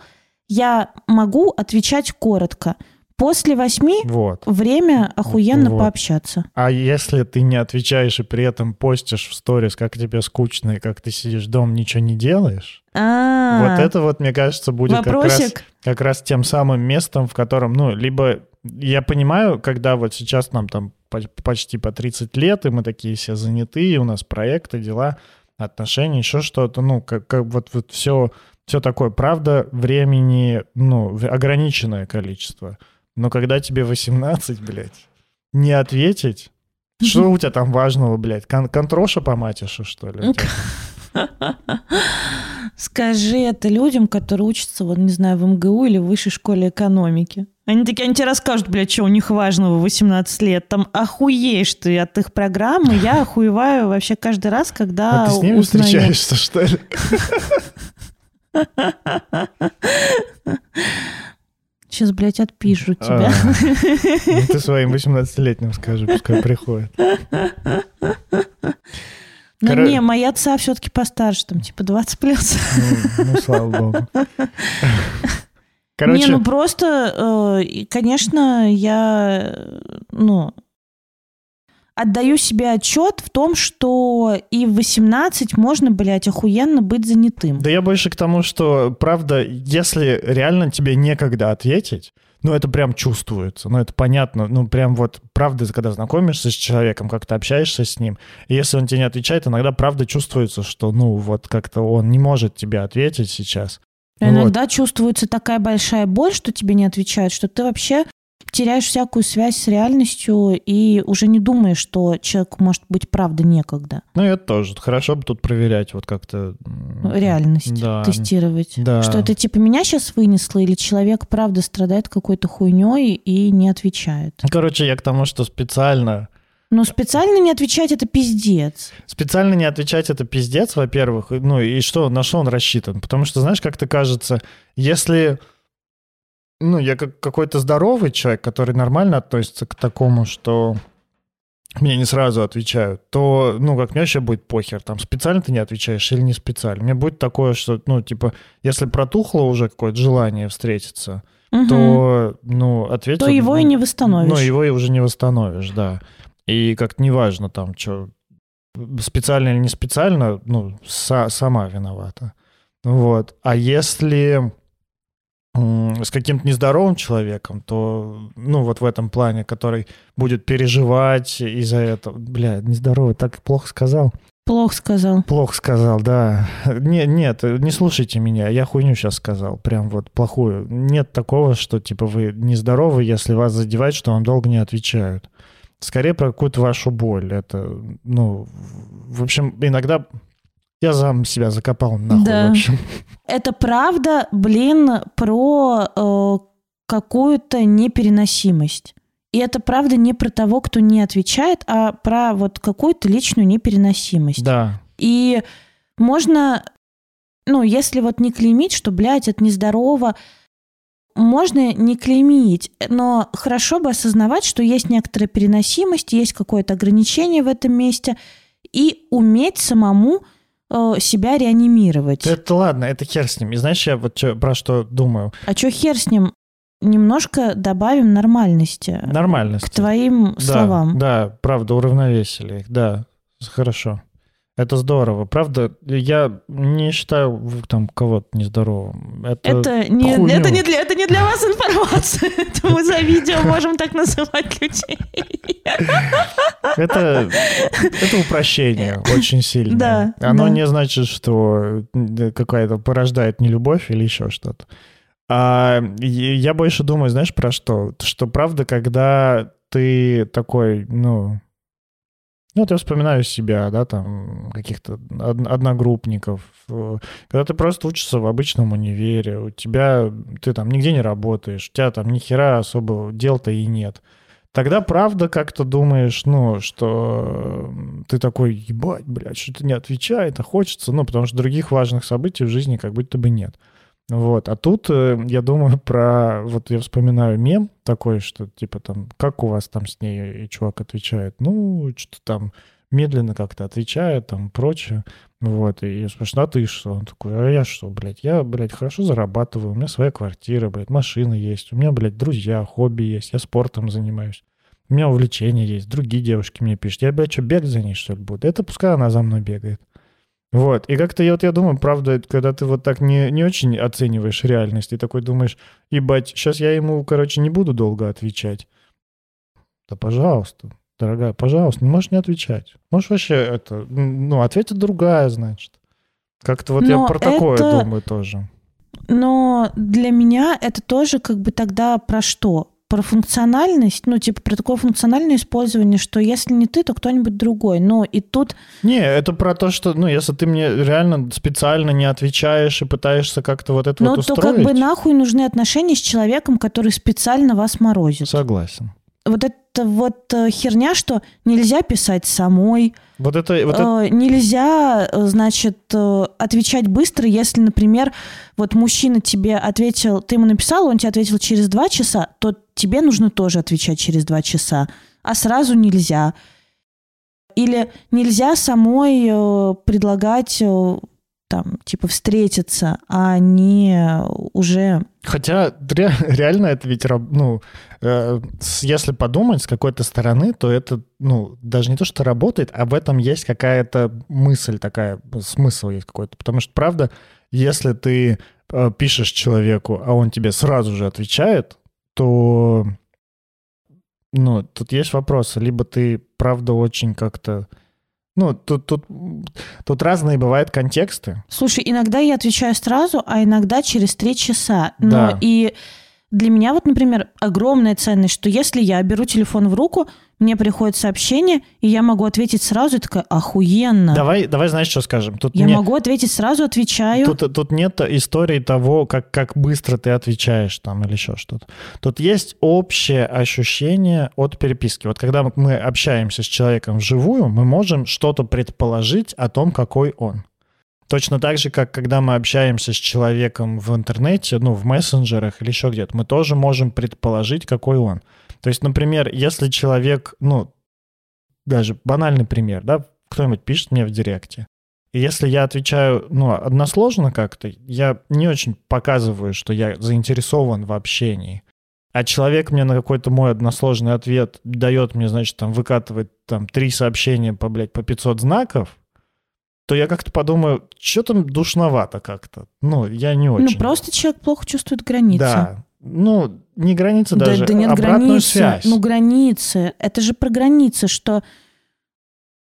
я могу отвечать коротко. После восьми Вот. время охуенно Вот. пообщаться. А если ты не отвечаешь и при этом постишь в сторис, как тебе скучно и как ты сидишь дома, ничего не делаешь, А, вот это вот, мне кажется, будет как раз, как раз тем самым местом, в котором, ну, либо я понимаю, когда вот сейчас нам там по- почти по 30 лет, и мы такие все занятые, у нас проекты, дела, отношения, еще что-то, ну, как, как вот, вот все, все такое. Правда, времени, ну, ограниченное количество. Но когда тебе 18, блядь, не ответить, что у тебя там важного, блядь? Кон- контроша по матишу, что ли? Скажи это людям, которые учатся, вот, не знаю, в МГУ или в высшей школе экономики. Они такие, они тебе расскажут, блядь, что у них важного в 18 лет. Там охуеешь ты от их программы. Я охуеваю вообще каждый раз, когда А ты с ними узнаю. встречаешься, что ли? Сейчас, блядь, отпишу А, тебя. ну Ты своим 18-летним скажи, пускай приходит. Ну Коро- не, мои отца все-таки постарше, там типа 20 плюс. Ну, ну, слава богу. Не, Короче, ну просто, э, конечно, я, ну, отдаю себе отчет в том, что и в 18 можно, блядь, охуенно быть занятым. да я больше к тому, что, правда, если реально тебе некогда ответить, ну, это прям чувствуется, ну, это понятно, ну, прям вот, правда, когда знакомишься с человеком, как ты общаешься с ним, и если он тебе не отвечает, иногда, правда, чувствуется, что, ну, вот как-то он не может тебе ответить сейчас. А Вот. Иногда чувствуется такая большая боль, что тебе не отвечают, что ты вообще теряешь всякую связь с реальностью и уже не думаешь, что человеку может быть правда некогда. Ну, это тоже. Хорошо бы тут проверять вот как-то... Реальность Да. тестировать. Да. Что это типа меня сейчас вынесло, или человек правда страдает какой-то хуйней и не отвечает. Короче, я к тому, что специально... Но специально не отвечать это пиздец. Специально не отвечать это пиздец, во-первых. Ну и что, на что он рассчитан? Потому что, знаешь, как-то кажется, если... Ну, я как какой-то здоровый человек, который нормально относится к такому, что мне не сразу отвечают, то, ну, как мне вообще будет похер, там, специально ты не отвечаешь или не специально. Мне будет такое, что, ну, типа, если протухло уже какое-то желание встретиться, Мгм. то, ну, ответил... То его и не восстановишь. Ну, его и уже не восстановишь, да. И как-то неважно там, что специально или не специально, ну, са- сама виновата. Вот. А если с каким-то нездоровым человеком, то, ну, вот в этом плане, который будет переживать из-за этого. Бля, нездоровый, так плохо сказал. Плохо сказал. Плохо сказал, да. Не, нет, не слушайте меня, я хуйню сейчас сказал, прям вот плохую. Нет такого, что типа вы нездоровы, если вас задевает, что вам долго не отвечают. Скорее про какую-то вашу боль. Это, ну, в общем, иногда я сам себя закопал нахуй, Да. в общем. Это правда, блин, про э, какую-то непереносимость. И это правда не про того, кто не отвечает, а про вот какую-то личную непереносимость. Да, И можно, ну, если вот не клеймить, что, блядь, это нездорово, можно не клеймить, но хорошо бы осознавать, что есть некоторая переносимость, есть какое-то ограничение в этом месте, и уметь самому себя реанимировать. это ладно, это хер с ним. И знаешь, я вот чё- про что думаю? А чё хер с ним? Немножко добавим нормальности Нормальность. к твоим Да, словам. Да, правда, уравновесили их, да, хорошо. Это здорово. Правда, я не считаю там кого-то нездоровым. Это, Это не, хуйню. это, не для, это не для вас информация. Это мы за видео можем так называть людей. это, это упрощение очень сильное. Да, Оно да. не значит, что э, какая-то порождает нелюбовь или еще что-то. А я больше думаю, знаешь, про что? Что правда, когда ты такой, ну, ну, вот я вспоминаю себя, да, там, каких-то од- одногруппников. э, Когда ты просто учишься в обычном универе, у тебя, ты там нигде не работаешь, у тебя там ни хера особо дел-то и нет. Тогда правда как-то думаешь, ну, что м, ты такой, ебать, блядь, что-то не отвечает, а хочется, ну, потому что других важных событий в жизни как будто бы нет. Вот, а тут э, я думаю про, вот я вспоминаю мем такой, что типа там, как у вас там с ней, и чувак отвечает, ну, что-то там медленно как-то отвечает, там, прочее. Вот, и я спрашиваю, а ты что? Он такой, а я что, блядь, я, блядь, хорошо зарабатываю, у меня своя квартира, блядь, машина есть, у меня, блядь, друзья, хобби есть, я спортом занимаюсь. У меня увлечения есть, другие девушки мне пишут. Я, блядь, что, бегать за ней, что ли, буду? Это пускай она за мной бегает. Вот, и как-то я вот я думаю, правда, когда ты вот так не, не очень оцениваешь реальность, и такой думаешь, ебать, сейчас я ему, короче, не буду долго отвечать. Да пожалуйста, дорогая, пожалуйста, не можешь не отвечать. Можешь вообще это, ну, ответит другая, значит. Как-то вот я Но про такое это- думаю тоже. Но для меня это тоже как бы тогда про что? Про функциональность, ну, типа, про такое функциональное использование, что если не ты, то кто-нибудь другой. Но и тут Не, это про то, что, ну, если ты мне реально специально не отвечаешь и пытаешься как-то вот это ну, вот то устроить... как бы нахуй нужны отношения с человеком, который специально вас морозит. Согласен. Вот это вот э, херня, что нельзя писать самой, Вот это... Вот это... Э, Нельзя, э, значит, отвечать быстро, если, например, вот мужчина тебе ответил, ты ему написал, он тебе ответил через два часа, то тебе нужно тоже отвечать через два часа, а сразу нельзя. Или нельзя самой э, предлагать э, там, типа, встретиться, а не уже... Хотя ре- реально это ведь, ну, э, если подумать с какой-то стороны, то это, ну, даже не то, что работает, а в этом есть какая-то мысль такая, смысл есть какой-то. Потому что, правда, если ты э, пишешь человеку, а он тебе сразу же отвечает, то, ну, тут есть вопросы. Либо ты, правда, очень как-то... Ну, тут, тут, тут разные бывают контексты. Слушай, иногда я отвечаю сразу, а иногда через три часа. Но Да. и для меня вот, например, огромная ценность, что если я беру телефон в руку, мне приходит сообщение, и я могу ответить сразу, и такая, охуенно. Давай, давай, знаешь, что скажем? Тут я не- могу ответить сразу, отвечаю. Тут, тут нет истории того, как, как быстро ты отвечаешь там или еще что-то. Тут есть общее ощущение от переписки. Вот когда мы общаемся с человеком вживую, мы можем что-то предположить о том, какой он. Точно так же, как когда мы общаемся с человеком в интернете, ну, в мессенджерах или еще где-то, мы тоже можем предположить, какой он. То есть, например, если человек, ну, даже банальный пример, да, кто-нибудь пишет мне в директе, и если я отвечаю, ну, односложно как-то, я не очень показываю, что я заинтересован в общении. А человек мне на какой-то мой односложный ответ дает мне, значит, там, выкатывает там три сообщения по, блядь, по 500 знаков, то я как-то подумаю, что там душновато как-то. Ну, я не очень. Ну, просто человек плохо чувствует границы. Да. Ну, не границы Да- даже, да, нет обратную границы. связь. Ну, границы. Это же про границы, что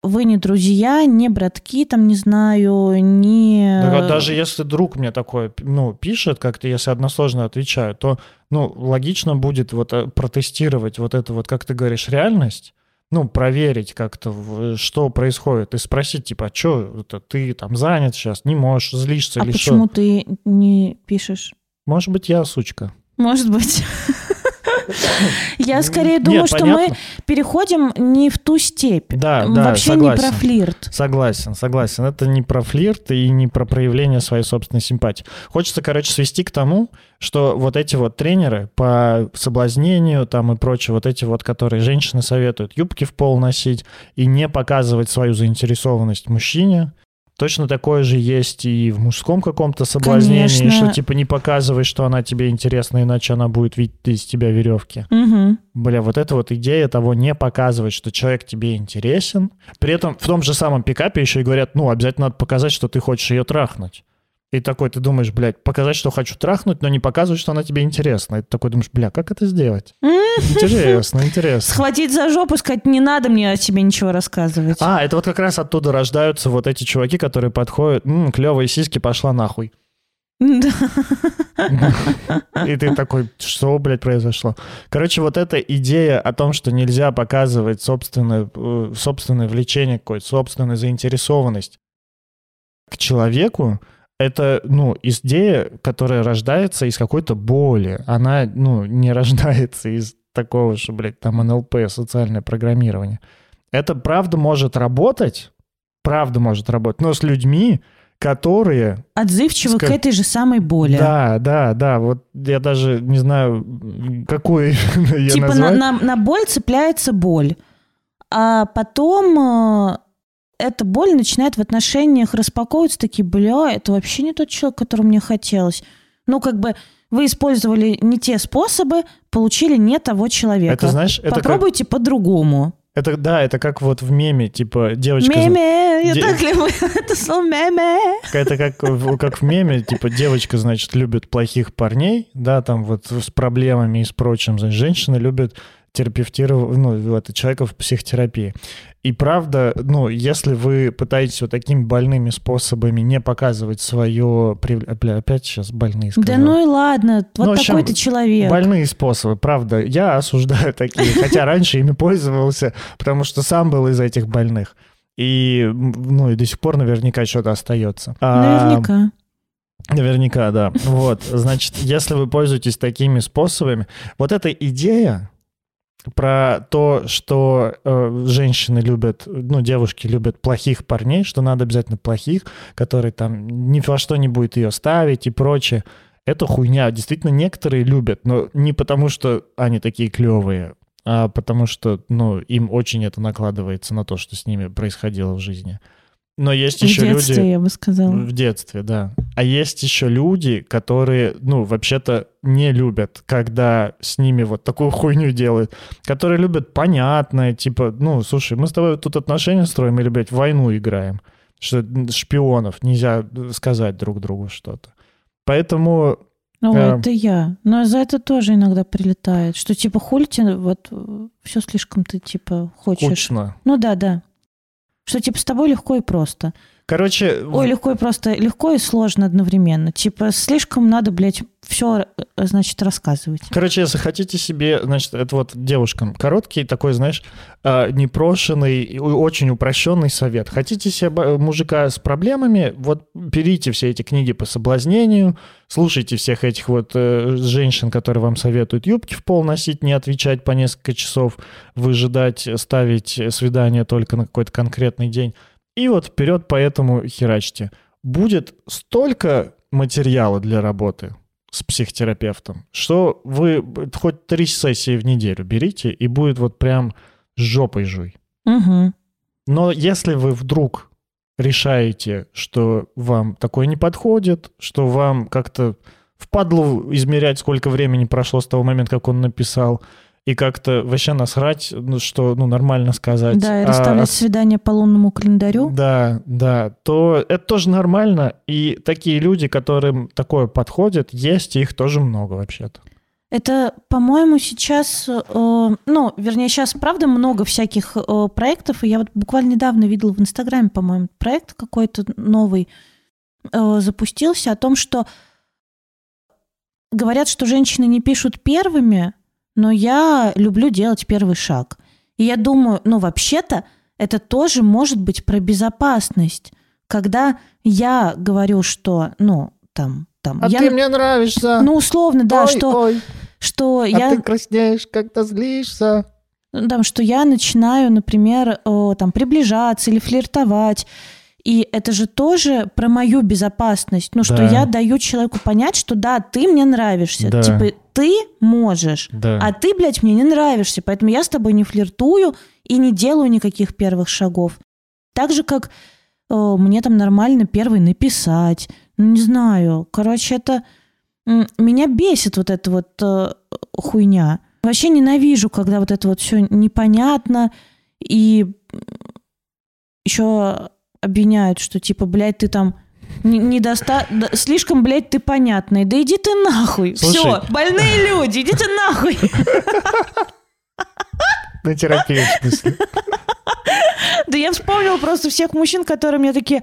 вы не друзья, не братки, там, не знаю, не... Так даже если друг мне такое, ну, пишет, как-то, если односложно отвечаю, то, ну, логично будет вот э, протестировать вот это вот, как ты говоришь, реальность, ну, проверить как-то, что происходит, и спросить, типа, а что это ты там занят сейчас, не можешь, злишься А или почему что? ты не пишешь? Может быть, я сучка. Может быть. Я скорее думаю, что мы переходим не в ту степь. Да, да, Вообще не про флирт. Согласен, согласен. Это не про флирт и не про проявление своей собственной симпатии. Хочется, короче, свести к тому, что вот эти вот тренеры по соблазнению там и прочее, вот эти вот, которые женщины советуют юбки в пол носить и не показывать свою заинтересованность мужчине, Точно такое же есть и в мужском каком-то соблазнении, Конечно. что типа не показывай, что она тебе интересна, иначе она будет видеть из тебя веревки. Мгм. Бля, вот эта вот идея того не показывать, что человек тебе интересен. При этом в том же самом пикапе еще и говорят, ну, обязательно надо показать, что ты хочешь ее трахнуть. И такой ты думаешь, блядь, показать, что хочу трахнуть, но не показывать, что она тебе интересна. И ты такой думаешь, бля, как это сделать? Интересно, интересно. Схватить за жопу, сказать, не надо мне о себе ничего рассказывать. А, это вот как раз оттуда рождаются вот эти чуваки, которые подходят, «М, клевые сиськи, пошла нахуй. И ты такой, что, блядь, произошло? Короче, вот эта идея о том, что нельзя показывать собственное, э, собственное влечение какое-то, собственную заинтересованность к человеку, это, ну, идея, которая рождается из какой-то боли. Она, ну, не рождается из такого же, блядь, там НЛП, социальное программирование. Это правда может работать, правда может работать, но с людьми, которые Отзывчивы Ска- к этой же самой боли. да, да, да. Вот я даже не знаю, какую именно я типа на, на, на боль цепляется боль. А потом э, эта боль начинает в отношениях распаковываться, такие, бля, это вообще не тот человек, которому мне хотелось. Ну, как бы вы использовали не те способы, получили не того человека. Это, знаешь, это как- Попробуйте по-другому. Это, да, это как вот в меме, типа, девочка... Меме, я де- так люблю это слово меме. Это как, в- как в меме, типа, девочка, значит, любит плохих парней, да, там вот с проблемами и с прочим. Значит, женщина любит терапевтировать, ну, это человека в психотерапии. И правда, ну, если вы пытаетесь вот такими больными способами не показывать свое... Бля, опять сейчас больные Да сказал. ну и ладно, вот Ну, такой ты человек. Больные способы, правда. Я осуждаю такие, хотя раньше ими пользовался, потому что сам был из этих больных. И, ну, и до сих пор наверняка что-то остается. А, Наверняка. Наверняка, да. Вот, значит, если вы пользуетесь такими способами, вот эта идея про то, что э, женщины любят, ну, девушки любят плохих парней, что надо обязательно плохих, которые там ни во что не будет ее ставить и прочее. Это хуйня. Действительно, некоторые любят, но не потому, что они такие клевые, а потому что, ну, им очень это накладывается на то, что с ними происходило в жизни. Но есть В еще детстве, люди... я бы сказала. В детстве, да. А есть еще люди, которые, ну, вообще-то не любят, когда с ними вот такую хуйню делают, которые любят понятное, типа, ну, слушай, мы с тобой тут отношения строим или, блядь, в войну играем, что шпионов нельзя сказать друг другу что-то. Поэтому О, Эм. это я. Но за это тоже иногда прилетает. Что типа хули тебе вот все слишком ты типа хочешь. кучно. Ну да, да. Что типа с тобой легко и просто. Короче, Ой, легко и просто. Легко и сложно одновременно. Типа слишком надо, блядь, все, значит, рассказывать. Короче, если хотите себе, значит, это вот девушкам короткий такой, знаешь, а, непрошенный, очень упрощенный совет. Хотите себе мужика с проблемами, вот берите все эти книги по соблазнению, слушайте всех этих вот э, женщин, которые вам советуют юбки в пол носить, не отвечать по несколько часов, выжидать, ставить свидание только на какой-то конкретный день. И вот вперед по этому херачьте. Будет столько материала для работы, с психотерапевтом, что вы хоть три сессии в неделю берите, и будет вот прям жопой жуй. Угу. Но если вы вдруг решаете, что вам такое не подходит, что вам как-то впадло измерять, сколько времени прошло с того момента, как он написал, и как-то вообще насрать, ну, что ну, нормально сказать. Да, и расставлять а, свидание по лунному календарю. Да, да, то это тоже нормально. И такие люди, которым такое подходит, есть, и их тоже много вообще-то. Это, по-моему, сейчас, э, ну, вернее, сейчас, правда, много всяких э, проектов. И я вот буквально недавно видела в Инстаграме, по-моему, проект какой-то новый э, запустился о том, что говорят, что женщины не пишут первыми, но я люблю делать первый шаг. И я думаю, ну, вообще-то, это тоже может быть про безопасность. Когда я говорю, что, ну, там, там... А я, ты мне нравишься. Ну, условно, да, ой, что, ой. что а я... ты краснеешь, когда злишься. Там, что я начинаю, например, там, приближаться или флиртовать, и это же тоже про мою безопасность. Ну, что да. я даю человеку понять, что да, ты мне нравишься. Да. Типа, ты можешь, да. а ты, блядь, мне не нравишься. Поэтому я с тобой не флиртую и не делаю никаких первых шагов. Так же, как э, мне там нормально первый написать. Ну, не знаю. Короче, это... Меня бесит вот эта вот э, хуйня. Вообще ненавижу, когда вот это вот все непонятно. И еще обвиняют, что типа, блядь, ты там недоста... Слишком, блядь, ты понятный. Да иди ты нахуй. Все, больные люди, идите нахуй. На терапию, в смысле. Да я вспомнил просто всех мужчин, которые мне такие...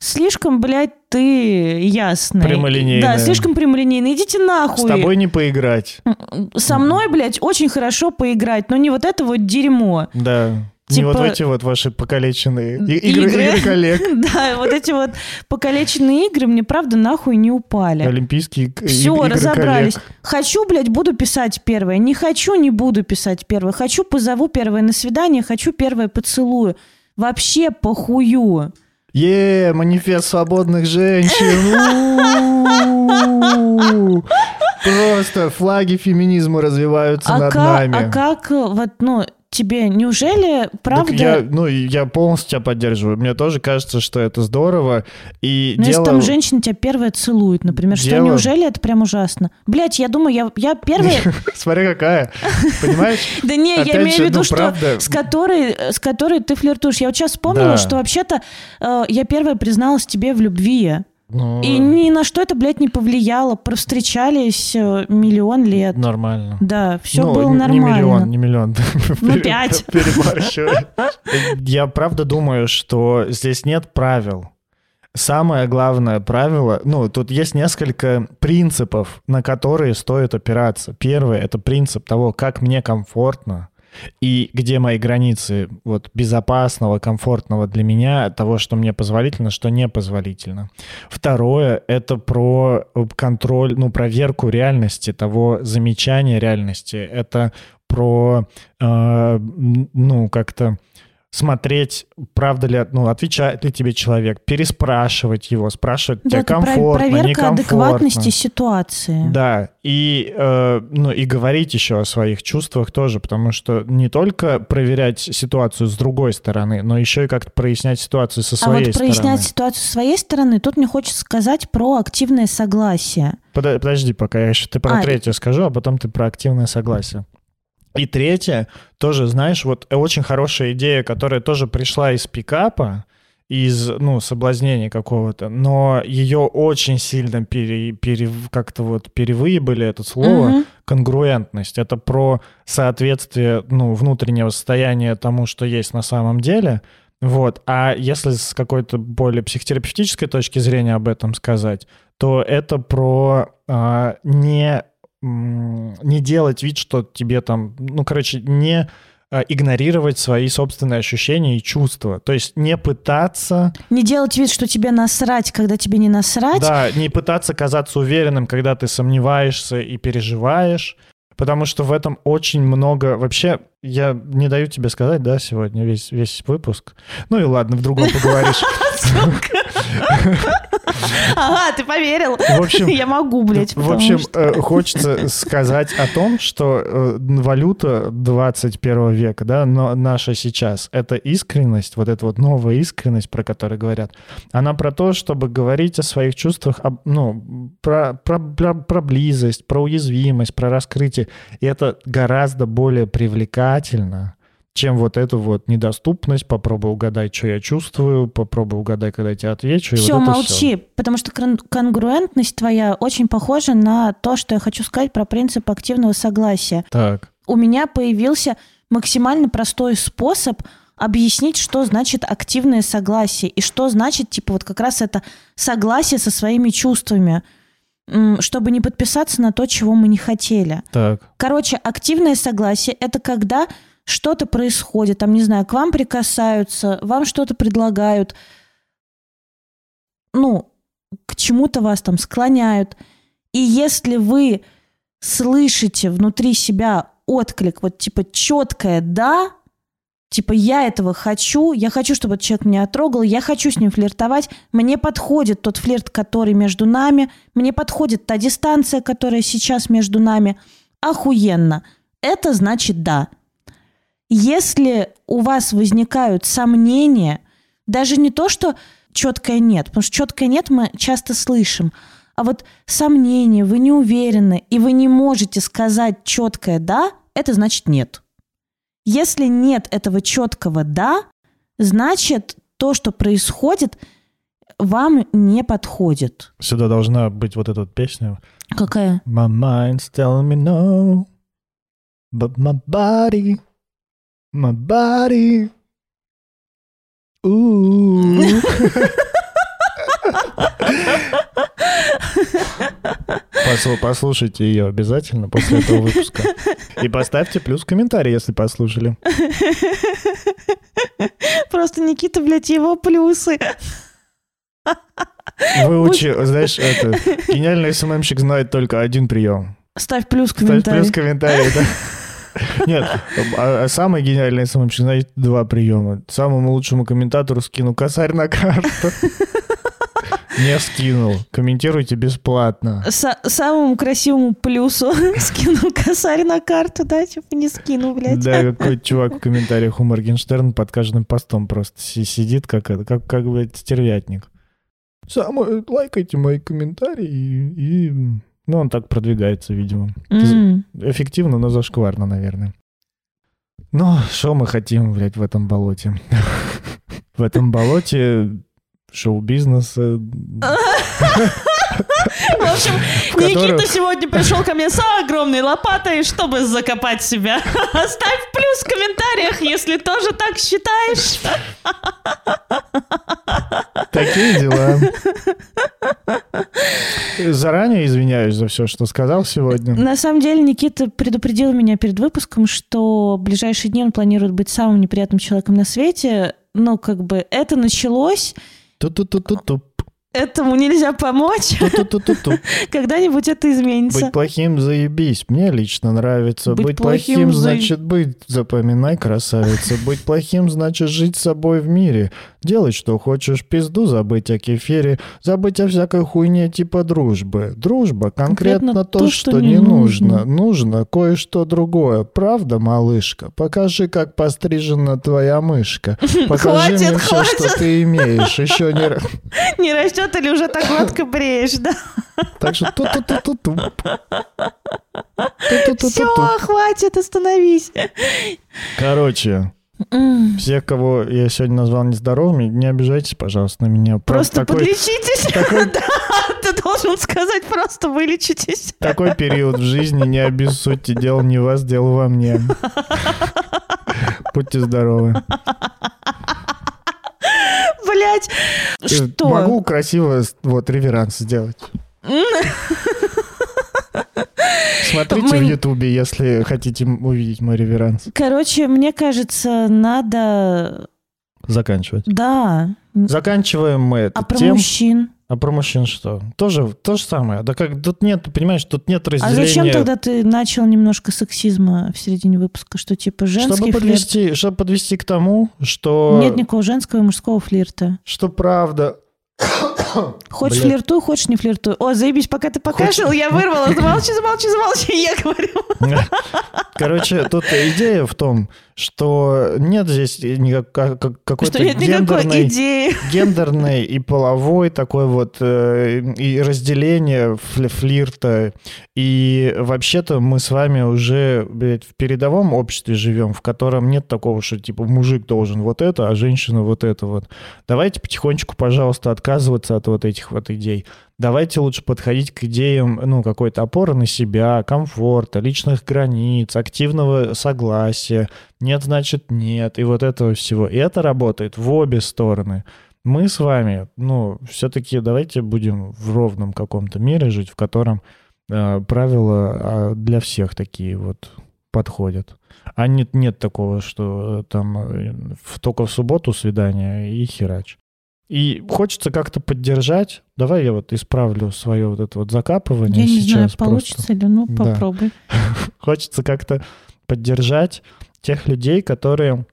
Слишком, блядь, ты ясный. Прямолинейный. Да, слишком прямолинейный. Идите нахуй. С тобой не поиграть. Со мной, блядь, очень хорошо поиграть, но не вот это вот дерьмо. Да. Типа... Не вот эти вот ваши покалеченные игры, игры, игры коллег. да, вот эти вот покалеченные игры мне, правда, нахуй не упали. Олимпийские Все, игры разобрались. Коллег. Хочу, блядь, буду писать первое. Не хочу, не буду писать первое. Хочу, позову первое на свидание. Хочу, первое поцелую. Вообще похую. Е, манифест свободных женщин. Просто флаги феминизма развиваются а над как, нами. А как вот, ну, тебе неужели правда... Так я, ну, я полностью тебя поддерживаю. Мне тоже кажется, что это здорово. И Но дело... если там женщина тебя первая целует, например, дело... что неужели это прям ужасно? Блять, я думаю, я, я первая... Смотри, какая. Понимаешь? Да не, я имею в виду, ну, что с которой, с которой ты флиртуешь. Я вот сейчас вспомнила, что вообще-то э, я первая призналась тебе в любви. Ну, и ни на что это, блядь, не повлияло. Провстречались э, миллион лет. Нормально. Да, все ну, было нормально. Не миллион, не миллион. Ну, пять. Я правда думаю, что здесь нет правил. Самое главное правило, ну, тут есть несколько принципов, на которые стоит опираться. Первый — это принцип того, как мне комфортно, и где мои границы вот безопасного, комфортного для меня, того, что мне позволительно, что не позволительно. Второе — это про контроль, ну, проверку реальности, того замечания реальности. Это про, э, ну, как-то смотреть, правда ли, ну, отвечает ли тебе человек, переспрашивать его, спрашивать, да, тебе комфортно, проверка некомфортно. адекватности ситуации. Да, и, э, ну, и говорить еще о своих чувствах тоже, потому что не только проверять ситуацию с другой стороны, но еще и как-то прояснять ситуацию со своей стороны. А вот стороны. прояснять ситуацию со своей стороны, тут мне хочется сказать про активное согласие. Подожди, пока я еще ты про а, третье скажу, а потом ты про активное согласие. И третье, тоже, знаешь, вот очень хорошая идея, которая тоже пришла из пикапа, из, ну, соблазнения какого-то, но ее очень сильно пере, пере, как-то вот перевыебали это слово, mm-hmm. конгруентность. Это про соответствие, ну, внутреннего состояния тому, что есть на самом деле. Вот. А если с какой-то более психотерапевтической точки зрения об этом сказать, то это про а, не, не делать вид, что тебе там, ну, короче, не а, игнорировать свои собственные ощущения и чувства. То есть не пытаться, Не делать вид, что тебе насрать, когда тебе не насрать. да, не пытаться казаться уверенным, когда ты сомневаешься и переживаешь. Потому что в этом очень много... Вообще, я не даю тебе сказать, да, сегодня весь, весь выпуск. Ну и ладно, в другом поговоришь. Ага, ты поверил. В общем, Я могу, блядь. В общем, что- э, хочется сказать о том, что э, валюта 21 века, да, но наша сейчас, это искренность, вот эта вот новая искренность, про которую говорят, она про то, чтобы говорить о своих чувствах, ну, про, про, про, про близость, про уязвимость, про раскрытие. И это гораздо более привлекательно, чем вот эту вот недоступность, попробуй угадай, что я чувствую, попробуй угадай, когда я тебе отвечу. Все, вот молчи, всё. потому что конгруентность твоя очень похожа на то, что я хочу сказать про принцип активного согласия. Так, У меня появился максимально простой способ объяснить, что значит активное согласие и что значит, типа, вот как раз это согласие со своими чувствами, чтобы не подписаться на то, чего мы не хотели. так. Короче, активное согласие – это когда что-то происходит, там, не знаю, к вам прикасаются, вам что-то предлагают, ну, к чему-то вас там склоняют. И если вы слышите внутри себя отклик, вот типа четкое «да», типа «я этого хочу», «я хочу, чтобы этот человек меня трогал», «я хочу с ним флиртовать», «мне подходит тот флирт, который между нами», «мне подходит та дистанция, которая сейчас между нами», охуенно. Это значит «да». Если у вас возникают сомнения, даже не то, что четкое нет, потому что четкое нет мы часто слышим, а вот сомнения, вы не уверены, и вы не можете сказать четкое «да», это значит «нет». Если нет этого четкого «да», значит то, что происходит, вам не подходит. Сюда должна быть вот эта вот песня. Какая? My mind's telling me no, but my body, my body. Ooh. Посл- Послушайте ее обязательно после этого выпуска. И поставьте плюс комментарий, если послушали. Просто Никита, блядь, его плюсы. Выучи, знаешь, это, гениальный СММщик знает только один прием. Ставь плюс в Ставь комментарий. плюс в комментарии, да. Нет, а, а самый гениальный СММщик знает два приема. Самому лучшему комментатору скину косарь на карту. Не скинул. Комментируйте бесплатно. Са- самому красивому плюсу скину косарь на карту, да? Типа не скину, блядь. Да, какой чувак в комментариях у Моргенштерн под каждым постом просто си- сидит, как, это, как, как блядь, стервятник. Самое, лайкайте мои комментарии и, и- Ну, он так продвигается, видимо. М. Эффективно, но зашкварно, наверное. Ну, что мы хотим, блядь, в этом болоте? В этом болоте шоу-бизнеса. В общем, в котором- Никита сегодня пришел ко мне с огромной лопатой, чтобы закопать себя. Ставь плюс в комментариях, если тоже так считаешь. Такие дела. Заранее извиняюсь за все, что сказал сегодня. На самом деле Никита предупредил меня перед выпуском, что в ближайшие дни он планирует быть самым неприятным человеком на свете. Но как бы это началось, tu, tu, tu, tu, tu. Этому нельзя помочь. Когда-нибудь это изменится. Быть плохим заебись. Мне лично нравится. Быть Быть, плохим плохим, за- значит быть. Запоминай, красавица. Быть плохим значит жить с собой в мире. Делать, что хочешь. Пизду забыть о кефире. Забыть о всякой хуйне типа дружбы. Дружба конкретно, Конкретно то, что, не нужно. Нужно кое-что другое. Правда, малышка? Покажи, как пострижена твоя мышка. Покажи Хватит, мне все, что ты имеешь. Еще не... Не растет или уже так гладко бреешь, да? Так что ту-ту-ту-ту-ту. Все, Ту-ту-ту-ту-ту. хватит, остановись. Короче, всех, кого я сегодня назвал нездоровыми, не обижайтесь, пожалуйста, на меня. Просто такой, подлечитесь. Да, ты должен сказать, просто вылечитесь. такой период в жизни, не обессудьте, дело не вас, дело во мне. Будьте здоровы. Блять, Э, что? Могу красиво вот реверанс сделать. Смотрите Мы- в Ютубе, если хотите увидеть мой реверанс. Короче, мне кажется, надо... Заканчивать. Да. Заканчиваем мы это А про тем. мужчин? А про мужчин что? Тоже то же самое. Да как тут нет, понимаешь, тут нет А разделения. зачем тогда ты начал немножко сексизма в середине выпуска? Что типа женский чтобы флирт? подвести, чтобы подвести к тому, что Нет никакого женского и мужского флирта. что правда. Хочешь Блядь. флиртуй, хочешь не флиртуй. О, заебись, пока ты покашлял, я вырвала. Замолчи, замолчи, замолчи, я говорю. Короче, тут идея в том, что нет здесь никак- как- какой-то нет никакой гендерной, идеи. гендерной и половой такой вот э, и разделение фли- флирта. И вообще-то мы с вами уже блядь, в передовом обществе живем, в котором нет такого, что типа мужик должен вот это, а женщина вот это вот. Давайте потихонечку, пожалуйста, отказываться от вот этих вот идей. Давайте лучше подходить к идеям, ну, какой-то опоры на себя, комфорта, личных границ, активного согласия. Нет, значит, нет. И вот этого всего. И это работает в обе стороны. Мы с вами, ну, все-таки давайте будем в ровном каком-то мире жить, в котором э, правила а, для всех такие вот подходят. А нет, нет такого, что э, там э, только в субботу свидание и херач. И хочется как-то поддержать. Давай я вот исправлю свое вот это вот закапывание Я не сейчас. знаю, просто. получится ли, ну Да. попробуй. Хочется как-то поддержать тех людей, которые,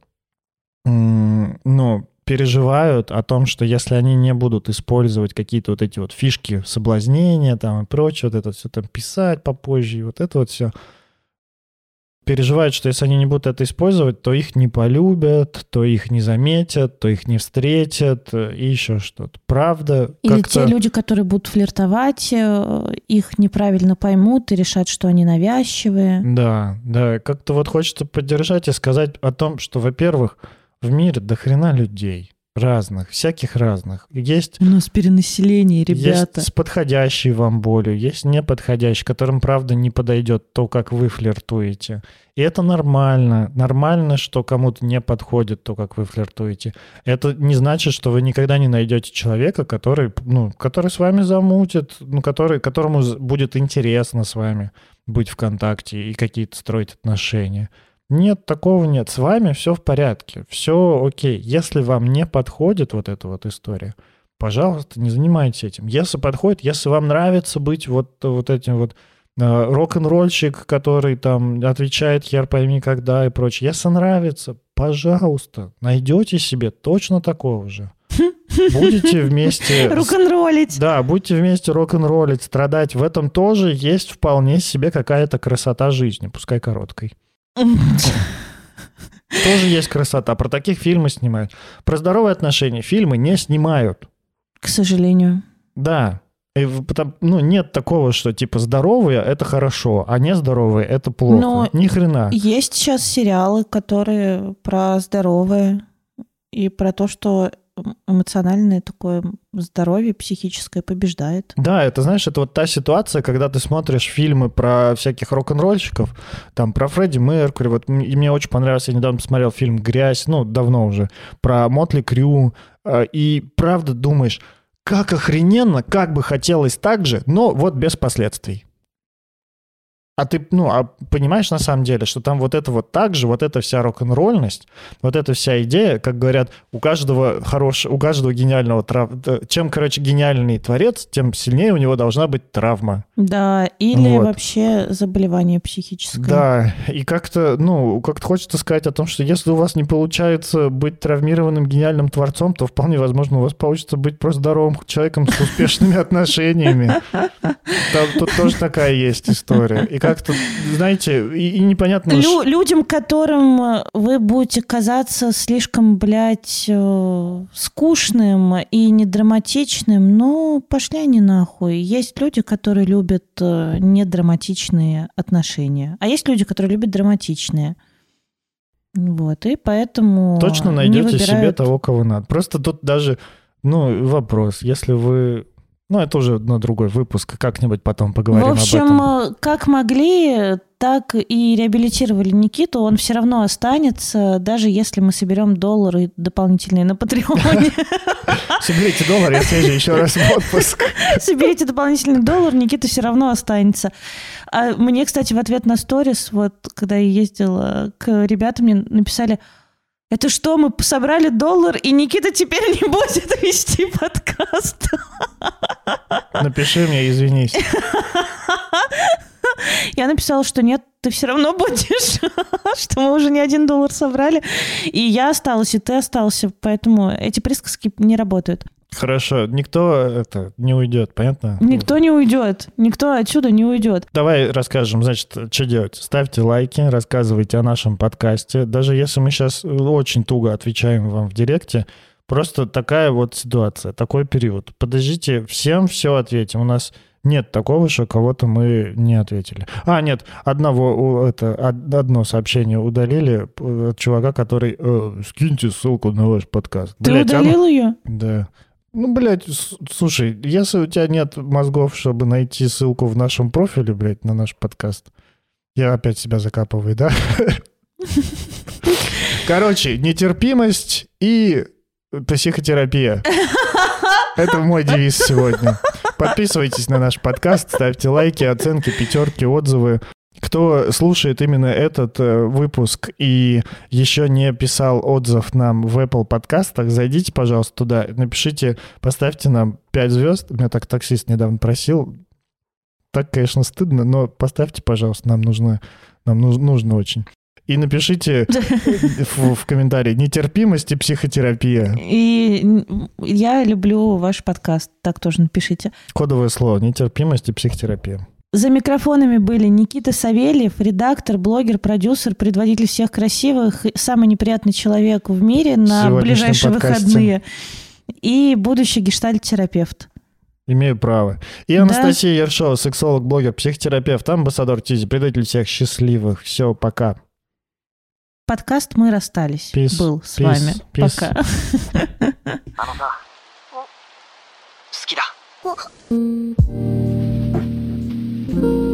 ну, переживают о том, что если они не будут использовать какие-то вот эти вот фишки соблазнения там и прочее, вот это все там писать попозже, и вот это вот все, переживают, что если они не будут это использовать, то их не полюбят, то их не заметят, то их не встретят э, и еще что-то. Правда, Или те люди, которые будут флиртовать, э, их неправильно поймут и решат, что они навязчивые. Да, да, как-то вот хочется поддержать и сказать о том, что, во-первых, в мире до хрена людей разных, всяких разных. Есть У нас перенаселение, Есть с подходящей вам болью, есть неподходящей, которым, правда, не подойдет то, как вы флиртуете. И это нормально. Нормально, что кому-то не подходит то, как вы флиртуете. Это не значит, что вы никогда не найдете человека, который, ну, который с вами замутит, ну, который, которому будет интересно с вами быть в контакте и какие-то строить отношения. Нет, такого нет. С вами все в порядке, все окей. Если вам не подходит вот эта вот история, пожалуйста, не занимайтесь этим. Если подходит, если вам нравится быть вот, вот этим вот э, рок-н-ролльщик, который там отвечает хер пойми когда и прочее. Если нравится, пожалуйста, найдете себе точно такого же. Будете вместе... Рок-н-роллить. Да, будьте вместе рок-н-роллить, страдать. В этом тоже есть вполне себе какая-то красота жизни, пускай короткой. Тоже есть красота. Про таких фильмы снимают. Про здоровые отношения фильмы не снимают. К сожалению. Да. И ну, нет такого, что типа здоровые это хорошо, а нездоровые это плохо. Но Ни хрена. Есть сейчас сериалы, которые про здоровое и про то, что эмоциональное такое здоровье психическое побеждает. Да, это, знаешь, это вот та ситуация, когда ты смотришь фильмы про всяких рок-н-ролльщиков, там, про Фредди Меркьюри, вот и мне очень понравился, я недавно смотрел фильм «Грязь», ну, давно уже, про Мотли Крю, э, и правда думаешь, как охрененно, как бы хотелось так же, но вот без последствий. А ты, ну, а понимаешь на самом деле, что там вот это вот так же, вот эта вся рок-н-ролльность, вот эта вся идея, как говорят, у каждого хорош, у каждого гениального трав... Чем, короче, гениальный творец, тем сильнее у него должна быть травма. Да, или Вот. вообще заболевание психическое. Да, и как-то, ну, как-то хочется сказать о том, что если у вас не получается быть травмированным гениальным творцом, то вполне возможно у вас получится быть просто здоровым человеком с успешными отношениями. Тут тоже такая есть история. И как-то, знаете, и, и непонятно... Лю- людям, которым э, вы будете казаться слишком, блядь, э, скучным и недраматичным, ну, пошли они нахуй. Есть люди, которые любят э, недраматичные отношения, а есть люди, которые любят драматичные. Вот, и поэтому Точно найдете себе выбирают- того, кого надо. Просто тут даже, ну, вопрос. Если вы Ну, это уже на другой выпуск, как-нибудь потом поговорим В общем, об этом. э, как могли, так и реабилитировали Никиту. Он все равно останется, даже если мы соберем доллары дополнительные на Патреоне. Соберите доллар, я съезжу еще раз в отпуск. Соберите дополнительный доллар, Никита все равно останется. А мне, кстати, в ответ на сторис, вот когда я ездила к ребятам, мне написали, это что, мы собрали доллар, и Никита теперь не будет вести подкаст? Напиши мне, извинись. Я написала, что нет, ты все равно будешь, что мы уже не один доллар собрали. И я осталась, и ты остался, поэтому эти присказки не работают. Хорошо, никто это не уйдет, понятно? Никто не уйдет, никто отсюда не уйдет. Давай расскажем, значит, что делать. Ставьте лайки, рассказывайте о нашем подкасте. Даже если мы сейчас очень туго отвечаем вам в директе, просто такая вот ситуация, такой период. Подождите, всем все ответим. У нас нет такого, что кого-то мы не ответили. А, нет, одного, это, од- одно сообщение удалили э, от чувака, который э, «Скиньте ссылку на ваш подкаст». Ты Блядь, а ну- удалил ее? Да. Ну, блядь, слушай, если у тебя нет мозгов, чтобы найти ссылку в нашем профиле, блядь, на наш подкаст, я опять себя закапываю, да? Короче, нетерпимость и психотерапия. Это мой девиз сегодня. Подписывайтесь на наш подкаст, ставьте лайки, оценки, пятерки, отзывы. Кто слушает именно этот э, выпуск и еще не писал отзыв нам в Apple подкастах, зайдите, пожалуйста, туда, напишите, поставьте нам 5 звезд. Меня так таксист недавно просил. Так, конечно, стыдно, но поставьте, пожалуйста, нам нужно, нам нуж- нужно очень. И напишите в, в комментарии нетерпимость и психотерапия. И я люблю ваш подкаст, так тоже напишите. Кодовое слово нетерпимость и психотерапия. За микрофонами были Никита Савельев, редактор, блогер, продюсер, предводитель всех красивых, и самый неприятный человек в мире на сегодняшнем ближайшие подкасте. выходные. И будущий гештальт-терапевт. Имею право. И Да. Анастасия Ершова, сексолог, блогер, психотерапевт, амбассадор Тизи, предатель всех счастливых. Все, пока. Подкаст «Мы расстались» Peace, был с peace, вами. peace. Пока. あのさ好きだ うん blue.